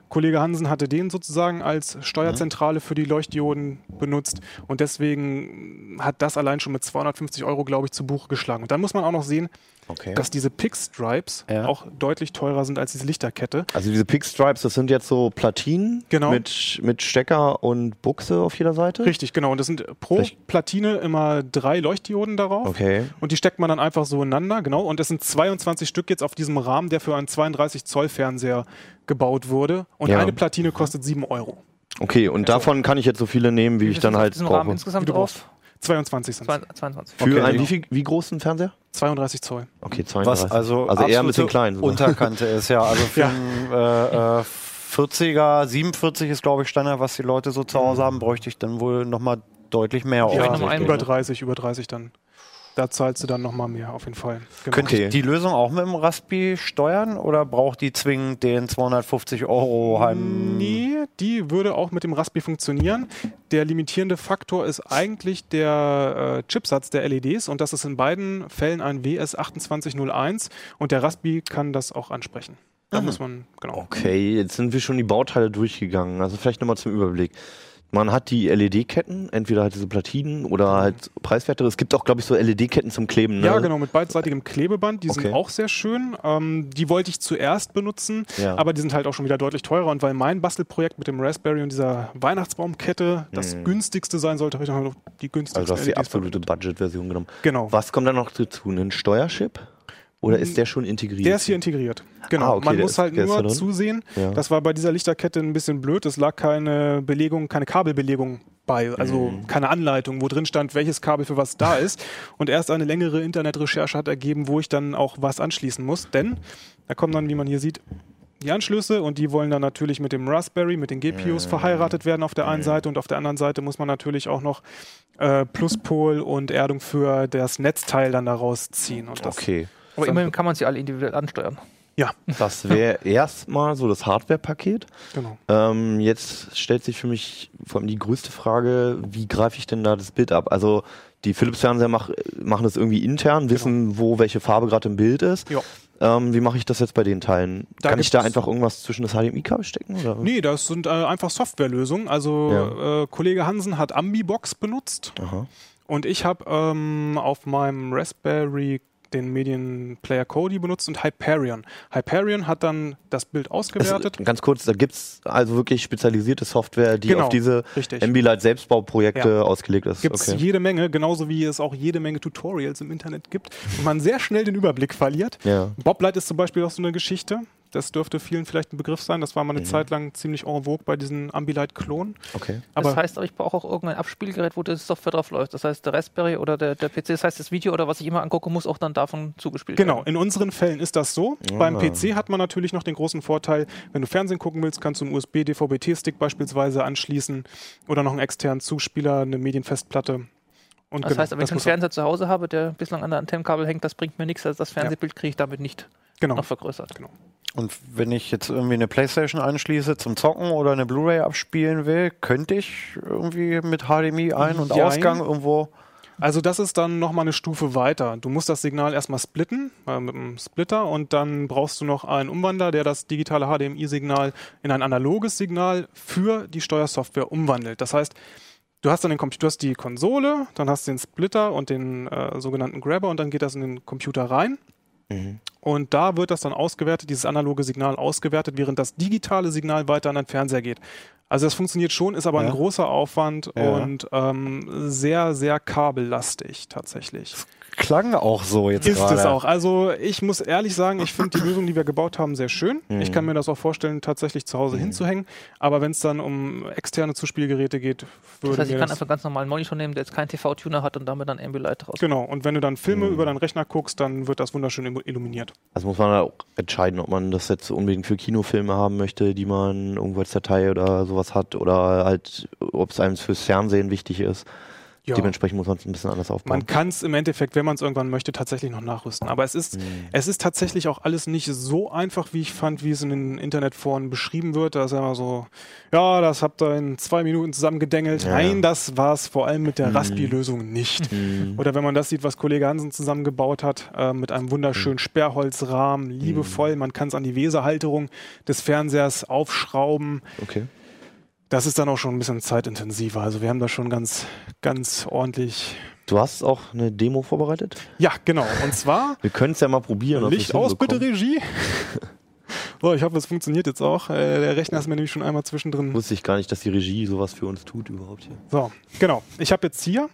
Kollege Hansen hatte den sozusagen als Steuerzentrale für die Leuchtdioden benutzt und deswegen hat das allein schon mit 250 Euro, glaube ich, zu Buche geschlagen. Und dann muss man auch noch sehen, Okay. dass diese Pick-Stripes Ja. auch deutlich teurer sind als diese Lichterkette. Also diese Pickstripes, das sind jetzt so Platinen Genau. mit, mit Stecker und Buchse auf jeder Seite. Richtig, genau. Und das sind pro Vielleicht- Platine immer drei Leuchtdioden darauf. Okay. Und die steckt man dann einfach so ineinander, genau. Und es sind 22 Stück jetzt auf diesem Rahmen, der für einen 32 Zoll Fernseher gebaut wurde. Und Ja. eine Platine kostet 7 Euro. Okay, und davon kann ich jetzt so viele nehmen, wie ich Wie dann viel halt diesem Rahmen brauche. insgesamt Wie du drauf? 22 sind 22. Für Okay. einen wie, viel, wie großen Fernseher? 32 Zoll. Okay, 32. Was also, also eher ein bisschen klein. sogar. Unterkante ist, ja. Also für Ja. einen äh, äh, 40er, 47 ist, glaube ich, Standard, was die Leute so zu Hause haben, bräuchte ich dann wohl nochmal deutlich mehr. Ja, offensichtlich. nochmal einen Über ne? 30, über 30 dann. Da zahlst du dann nochmal mehr, auf jeden Fall. Genau. Könnte Okay. ich die Lösung auch mit dem Raspi steuern oder braucht die zwingend den 250 Euro Heim? Nee, die würde auch mit dem Raspi funktionieren. Der limitierende Faktor ist eigentlich der äh, Chipsatz der LEDs und das ist in beiden Fällen ein WS2801 und der Raspi kann das auch ansprechen. Da muss man, genau. Okay, jetzt sind wir schon die Bauteile durchgegangen. Also vielleicht nochmal zum Überblick. Man hat die LED-Ketten, entweder halt diese Platinen oder halt preiswertere. Es gibt auch, glaube ich, so LED-Ketten zum Kleben. Ne? Ja, genau, mit beidseitigem Klebeband. Die Okay. sind auch sehr schön. Ähm, die wollte ich zuerst benutzen, Ja. aber die sind halt auch schon wieder deutlich teurer. Und weil mein Bastelprojekt mit dem Raspberry und dieser Weihnachtsbaumkette das günstigste sein sollte, habe ich dann noch die günstigste Mhm. Also hast du die LEDs absolute Budget-Version genommen. Genau. Was kommt dann noch dazu? Ein Steuerchip? Oder ist der schon integriert? Der ist hier integriert. Genau. Ah, okay, Man muss ist- halt nur zusehen. Ja. Das war bei dieser Lichterkette ein bisschen blöd. Es lag keine Belegung, keine Kabelbelegung bei, also Mhm. keine Anleitung, wo drin stand, welches Kabel für was da ist. Und erst eine längere Internetrecherche hat ergeben, wo ich dann auch was anschließen muss. Denn da kommen dann, wie man hier sieht, die Anschlüsse und die wollen dann natürlich mit dem Raspberry, mit den Mhm. GPUs verheiratet werden auf der einen Seite und auf der anderen Seite muss man natürlich auch noch äh, Pluspol und Erdung für das Netzteil dann daraus ziehen. Okay. Aber immerhin kann man sie alle individuell ansteuern. Ja, Das wäre erstmal so das Hardware-Paket. genau. Ähm, jetzt stellt sich für mich vor allem die größte Frage, wie greife ich denn da das Bild ab? Also die Philips-Fernseher mach, machen das irgendwie intern, wissen, wo welche Farbe gerade im Bild ist. Ja. Ähm, wie mache ich das jetzt bei den Teilen? Da Kann ich da einfach irgendwas zwischen das HDMI-Kabel stecken? Oder? Nee, das sind äh, einfach Softwarelösungen. Also äh, Kollege Hansen hat Ambibox benutzt Aha. und ich habe ähm, auf meinem Raspberry den Medienplayer Kodi benutzt und Hyperion. Hyperion hat dann das Bild ausgewertet. ganz kurz, da gibt es also wirklich spezialisierte Software, die Genau, auf diese richtig. Ambilight Selbstbauprojekte Ja. ausgelegt ist. Gibt es okay. jede Menge, genauso wie es auch jede Menge Tutorials im Internet gibt und man sehr schnell den Überblick verliert. Ja. Boblight ist zum Beispiel auch so eine Geschichte. Das dürfte vielen vielleicht ein Begriff sein. Das war mal eine Mhm. Zeit lang ziemlich en vogue bei diesen Ambilight-Klonen. Okay. Aber das heißt aber, ich brauche auch irgendein Abspielgerät, wo die Software drauf läuft. Das heißt, der Raspberry oder der, der PC, das heißt, das Video oder was ich immer angucke, muss auch dann davon zugespielt Genau, werden. in unseren Fällen ist das so. Beim PC hat man natürlich noch den großen Vorteil, wenn du Fernsehen gucken willst, kannst du einen USB-DVB-T-Stick beispielsweise anschließen oder noch einen externen Zuspieler, eine Medienfestplatte. Und Das genau, heißt, wenn ich einen Fernseher zu Hause habe, der bislang an der Antennenkabel hängt, das bringt mir nichts. Also das Fernsehbild kriege ich damit nicht genau. noch vergrößert. Und wenn ich jetzt irgendwie eine Playstation anschließe zum Zocken oder eine Blu-ray abspielen will, könnte ich irgendwie mit HDMI Ein- und Jein. Ausgang irgendwo. Also das ist dann nochmal eine Stufe weiter. Du musst das Signal erstmal splitten äh, mit einem Splitter und dann brauchst du noch einen Umwandler, der das digitale HDMI-Signal in ein analoges Signal für die Steuersoftware umwandelt. Das heißt, du hast dann den Computer, du hast die Konsole, dann hast du den Splitter und den äh, sogenannten Grabber und dann geht das in den Computer rein. Und da wird das dann ausgewertet, dieses analoge Signal ausgewertet, während das digitale Signal weiter an den Fernseher geht. Also das funktioniert schon, ist aber ein Ja. großer Aufwand Ja. und ähm, sehr, sehr kabellastig tatsächlich. Klang auch so jetzt Ist gerade. es auch. Also ich muss ehrlich sagen, ich finde die Lösung, die wir gebaut haben, sehr schön. Mhm. Ich kann mir das auch vorstellen, tatsächlich zu Hause hinzuhängen. Aber wenn es dann um externe Zuspielgeräte geht, würde Das heißt, ich kann einfach ganz normalen Monitor nehmen, der jetzt keinen TV-Tuner hat und damit dann Ambilight raus. Genau, und wenn du dann Filme Mhm. über deinen Rechner guckst, dann wird das wunderschön illu- illuminiert. Also muss man auch entscheiden, ob man das jetzt unbedingt für Kinofilme haben möchte, die man irgendwo als Datei oder sowas hat, oder halt, ob es einem fürs Fernsehen wichtig ist. Ja. Dementsprechend muss man es ein bisschen anders aufbauen. Man kann es im Endeffekt, wenn man es irgendwann möchte, tatsächlich noch nachrüsten. Aber es ist, Mhm. es ist tatsächlich auch alles nicht so einfach, wie ich fand, wie es in den Internetforen beschrieben wird. Da ist ja immer so, ja, das habt ihr in zwei Minuten zusammengedengelt. Ja. Nein, das war es vor allem mit der Mhm. Raspi-Lösung nicht. Mhm. Oder wenn man das sieht, was Kollege Hansen zusammengebaut hat, äh, mit einem wunderschönen Sperrholzrahmen, liebevoll. Man kann es an die Weserhalterung des Fernsehers aufschrauben. Okay. Das ist dann auch schon ein bisschen zeitintensiver. Also wir haben da schon ganz, ganz ordentlich. Du hast auch eine Demo vorbereitet? Ja, genau. Und zwar Wir können es ja mal probieren. ob Licht aus, bitte. Regie. So, ich hoffe, es funktioniert jetzt auch. Äh, der Rechner ist mir nämlich schon einmal zwischendrin. Wusste ich gar nicht, dass die Regie sowas für uns tut überhaupt hier. So, genau. Ich habe jetzt hier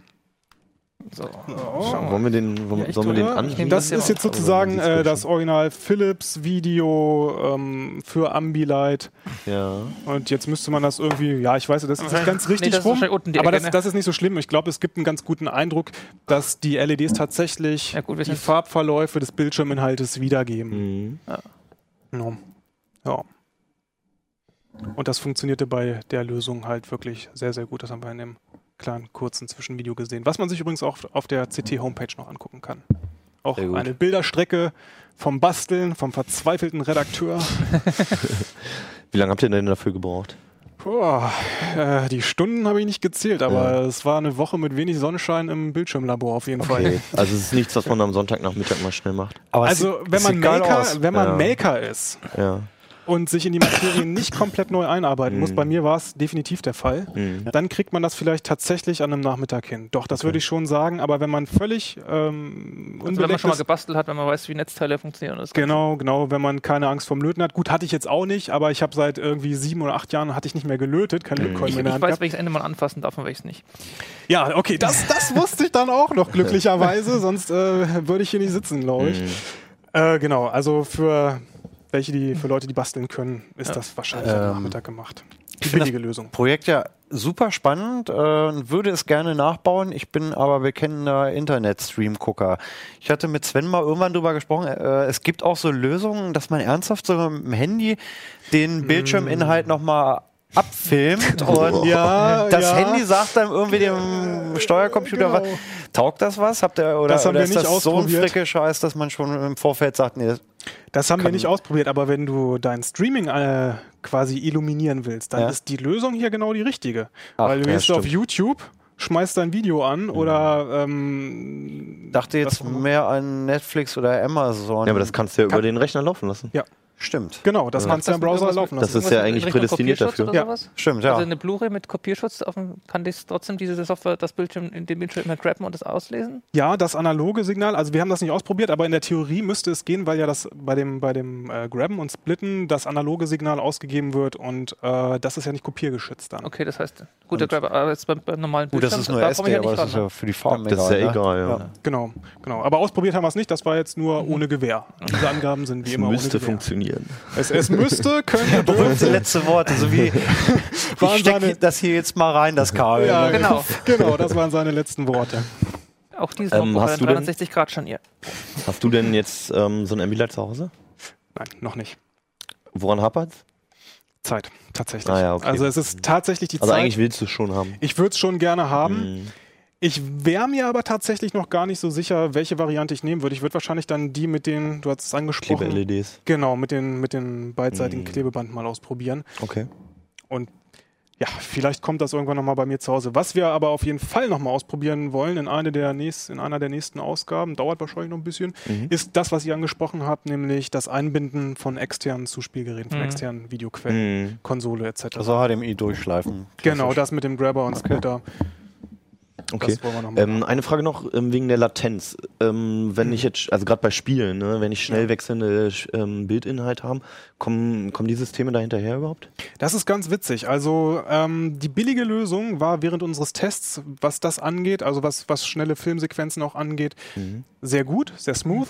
So, Wollen wir den, wollen, Ja, sollen wir den anheben? Das ist jetzt sozusagen Also, äh, das Original Philips Video ähm, für Ambilight. Ja. Und jetzt müsste man das irgendwie, ja, ich weiß, das ist nicht ganz Nee, richtig das ist rum, aber das, ne? das ist nicht so schlimm. Ich glaube, es gibt einen ganz guten Eindruck, dass die LEDs tatsächlich Ja, gut, die Farbverläufe des Bildschirminhaltes wiedergeben. Mhm. Ja. ja. Und das funktionierte bei der Lösung halt wirklich sehr, sehr gut. Das haben wir in dem kleinen kurzen Zwischenvideo gesehen. Was man sich übrigens auch auf der CT-Homepage noch angucken kann. Auch eine Bilderstrecke vom Basteln, vom verzweifelten Redakteur. Wie lange habt ihr denn dafür gebraucht? Boah, äh, die Stunden habe ich nicht gezählt, aber es war eine Woche mit wenig Sonnenschein im Bildschirmlabor auf jeden Fall. Okay. Also es ist nichts, was man am Sonntagnachmittag mal schnell macht. Aber Also wenn man Maker, wenn man Ja. Maker ist Ja. Und sich in die Materie nicht komplett neu einarbeiten muss, Mhm. bei mir war es definitiv der Fall, Mhm. dann kriegt man das vielleicht tatsächlich an einem Nachmittag hin. Doch, das würde ich schon sagen, aber wenn man völlig ähm, Also wenn man schon mal gebastelt hat, wenn man weiß, wie Netzteile funktionieren. das. Genau, genau, wenn man keine Angst vom Löten hat. Gut, hatte ich jetzt auch nicht, aber ich habe seit irgendwie sieben oder acht Jahren hatte ich nicht mehr gelötet, kein Lötkolben Ich, mehr in der ich weiß, gehabt. welches Ende man anfassen darf und welches nicht. Ja, okay, das, das wusste ich dann auch noch glücklicherweise, sonst äh, würde ich hier nicht sitzen, glaube ich. Mhm. Äh, genau, also für welche, die, für Leute, die basteln können, ist das wahrscheinlich am Ähm, Nachmittag gemacht. Die billige Lösung. Projekt ja super spannend, äh, würde es gerne nachbauen. Ich bin aber bekennender Internet-Stream-Gucker. Ich hatte mit Sven mal irgendwann drüber gesprochen, äh, es gibt auch so Lösungen, dass man ernsthaft so mit dem Handy den Bildschirminhalt nochmal abfilmt und Ja, das ja. Handy sagt dann irgendwie dem Steuercomputer, Genau. was, taugt das was? Habt ihr, oder, Das haben oder wir ist nicht das so ein ausprobiert. Fricke-Scheiß, dass man schon im Vorfeld sagt, nee, Das haben wir nicht ausprobiert, aber wenn du dein Streaming äh, quasi illuminieren willst, dann Ja. ist die Lösung hier genau die richtige. Ach, Weil du ja, gehst auf. YouTube, schmeißt dein Video an oder ähm, dachte jetzt mehr an Netflix oder Amazon. Ja, aber das kannst du ja Kann- über den Rechner laufen lassen. ja, stimmt. genau, das Ja. kannst du im Browser laufen lassen. Das ist ja eigentlich prädestiniert dafür. Ja. Stimmt, ja. Also eine Blu-ray mit Kopierschutz, auf dem, kann das trotzdem diese Software das Bildschirm in den Bildschirm immer grabben und das auslesen? Ja, das analoge Signal, also wir haben das nicht ausprobiert, aber in der Theorie müsste es gehen, weil ja das bei dem, bei dem äh, Grabben und Splitten das analoge Signal ausgegeben wird und äh, das ist ja nicht kopiergeschützt dann. Okay, das heißt, gut, der Grabber, aber jetzt beim, beim normalen Gut, das Bildschirm, ist nur da SD, ich ja aber das ist ja für die Farben Das ist ja ne? egal, ja. Genau, genau. Aber ausprobiert haben wir es nicht, das war jetzt nur ohne Gewehr. Diese Angaben sind wie Das immer müsste ohne Gewehr. funktionieren. Es, es müsste, könnte, Berühmte letzte Worte, so wie Waren ich stecke das hier jetzt mal rein, das Kabel. Ja, ne? genau. Genau, das waren seine letzten Worte. Auch dieses Ähm, Notebook hast hat du ein denn- 360 Grad Scharnier. Hast du denn jetzt ähm, so ein Ambilight zu Hause? Nein, noch nicht. Woran hapert's? Zeit, tatsächlich. Ah ja, okay. Also es ist tatsächlich die Also Zeit. eigentlich willst du es schon haben. Ich würde es schon gerne haben. Mhm. Ich wäre mir aber tatsächlich noch gar nicht so sicher, welche Variante ich nehmen würde. Ich würde wahrscheinlich dann die mit den, du hast es angesprochen, Kleber-LEDs. genau, mit den, mit den beidseitigen Mhm. Klebeband mal ausprobieren. Okay. Und ja, vielleicht kommt das irgendwann nochmal bei mir zu Hause. Was wir aber auf jeden Fall nochmal ausprobieren wollen in, eine der nächst, in einer der nächsten Ausgaben, dauert wahrscheinlich noch ein bisschen, Mhm. ist das, was ihr angesprochen habt, nämlich das Einbinden von externen Zuspielgeräten, von Mhm. externen Videoquellen, Mhm. Konsole etc. Also HDMI durchschleifen. genau, das mit dem Grabber und Splitter. Okay. Das wollen wir nochmal. Ähm, eine Frage noch ähm, wegen der Latenz. Ähm, wenn ich jetzt, also gerade bei Spielen, ne, wenn ich schnell Ja. wechselnde ähm, Bildinhalt habe, kommen, kommen die Systeme da hinterher überhaupt? Das ist ganz witzig. Also ähm, die billige Lösung war während unseres Tests, was das angeht, also was, was schnelle Filmsequenzen auch angeht, sehr gut, sehr smooth.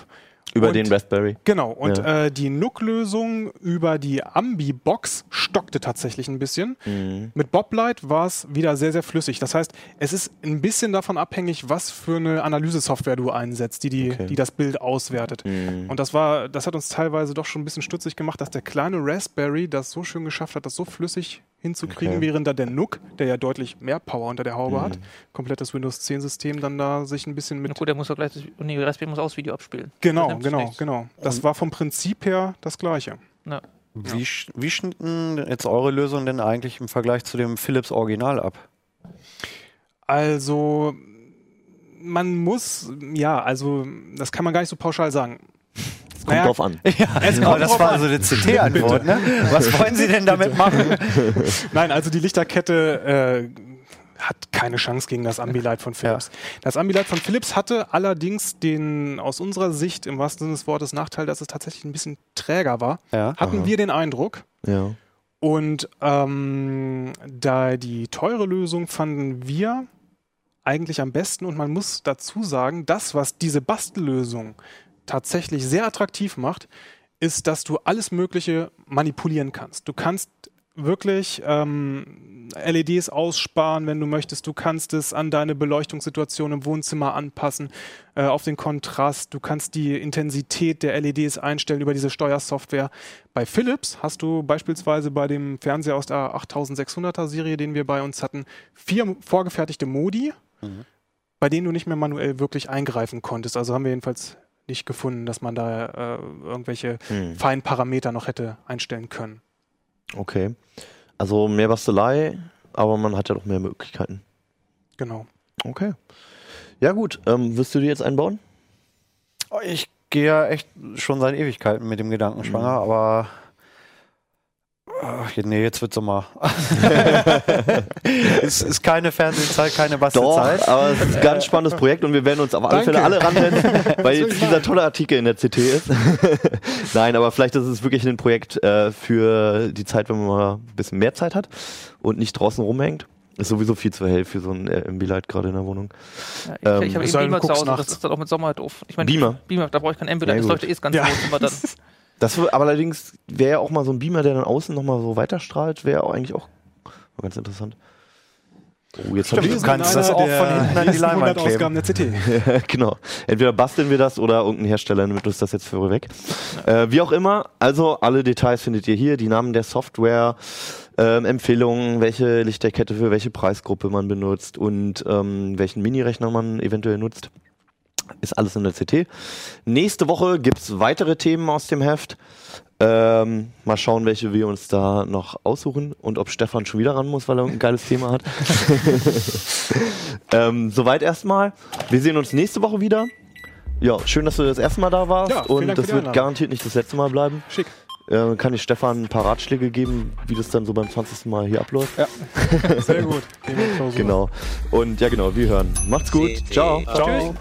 Über Und- den Raspberry. Genau, und Ja. äh, die NUC-Lösung über die Ambi-Box stockte tatsächlich ein bisschen. Mhm. Mit Boblight war es wieder sehr, sehr flüssig. Das heißt, es ist ein bisschen davon abhängig, was für eine Analysesoftware du einsetzt, die, die, Okay. die das Bild auswertet. Mhm. Und das war, das hat uns teilweise doch schon ein bisschen stutzig gemacht, dass der kleine Raspberry das so schön geschafft hat, das so flüssig hinzukriegen, Okay. während da der NUC, der ja deutlich mehr Power unter der Haube Mhm. hat, komplettes Windows 10 System dann da sich ein bisschen Na mit gut, der muss doch gleich das, nee, Raspberry muss auch das Video abspielen. Genau, genau, nichts. genau. Das war vom Prinzip her das gleiche. Ja. Wie, sch- wie schnitten jetzt eure Lösung denn eigentlich im Vergleich zu dem Philips Original ab? Also man muss, ja, also das kann man gar nicht so pauschal sagen. Kommt drauf an. Ja, aber das war so eine CT-Antwort, ne? Was wollen Sie denn damit machen? Nein, also die Lichterkette äh, hat keine Chance gegen das Ambilight von Philips. Das Ambilight von Philips hatte allerdings den aus unserer Sicht im wahrsten Sinne des Wortes Nachteil, dass es tatsächlich ein bisschen träger war. Ja. Hatten Aha. wir den Eindruck. Ja. Und ähm, da die teure Lösung fanden wir eigentlich am besten. Und man muss dazu sagen, das, was diese Bastellösung tatsächlich sehr attraktiv macht, ist, dass du alles Mögliche manipulieren kannst. Du kannst wirklich ähm, LEDs aussparen, wenn du möchtest. Du kannst es an deine Beleuchtungssituation im Wohnzimmer anpassen, äh, auf den Kontrast. Du kannst die Intensität der LEDs einstellen über diese Steuersoftware. Bei Philips hast du beispielsweise bei dem Fernseher aus der 8600er Serie, den wir bei uns hatten, vier vorgefertigte Modi, mhm. bei denen du nicht mehr manuell wirklich eingreifen konntest. Also haben wir jedenfalls nicht gefunden, dass man da äh, irgendwelche hm. feinen Parameter noch hätte einstellen können. Okay. Also mehr Bastelei, aber man hat ja doch mehr Möglichkeiten. Genau. Okay. Ja gut, ähm, wirst du die jetzt einbauen? Oh, ich gehe ja echt schon seit Ewigkeiten mit dem Gedanken schwanger, mhm. aber Ach, nee, jetzt wird Sommer. es ist keine Fernsehzeit, keine Bastelzeit. Doch, aber es ist ein ganz spannendes Projekt und wir werden uns auf alle Danke. Fälle alle ranrennen, weil jetzt dieser tolle Artikel in der CT ist. Nein, aber vielleicht ist es wirklich ein Projekt äh, für die Zeit, wenn man mal ein bisschen mehr Zeit hat und nicht draußen rumhängt. Ist sowieso viel zu hell für so ein Ambilight gerade in der Wohnung. Ja, ich, ähm, ich habe eben Beamer zu Hause, das ist dann auch mit Sommer doof. Ich meine, Beamer. Beamer, da brauche ich kein Ambilight, das leuchtet eh das ganze ja. Wohnzimmer dann. Das aber allerdings wäre ja auch mal so ein Beamer, der dann außen nochmal so weiterstrahlt, wäre auch eigentlich auch ganz interessant. Oh, jetzt Stimmt, du kannst das auch von hinten an die Leinwand kleben. der CT. genau. Entweder basteln wir das oder irgendein Hersteller nimmt uns das jetzt für weg. Äh, wie auch immer, also alle Details findet ihr hier, die Namen der Software, ähm, Empfehlungen, welche Lichterkette für welche Preisgruppe man benutzt und ähm, welchen Minirechner man eventuell nutzt. Ist alles in der CT. Nächste Woche gibt es weitere Themen aus dem Heft. Ähm, mal schauen, welche wir uns da noch aussuchen und ob Stefan schon wieder ran muss, weil er ein geiles Thema hat. ähm, soweit erstmal. Wir sehen uns nächste Woche wieder. Ja, schön, dass du das erste Mal da warst ja, und das wird garantiert nicht das letzte Mal bleiben. Schick. Äh, kann ich Stefan ein paar Ratschläge geben, wie das dann so beim 20. Mal hier abläuft? Ja, sehr gut. genau. Und ja, genau, wir hören. Macht's gut. Ciao. Ciao.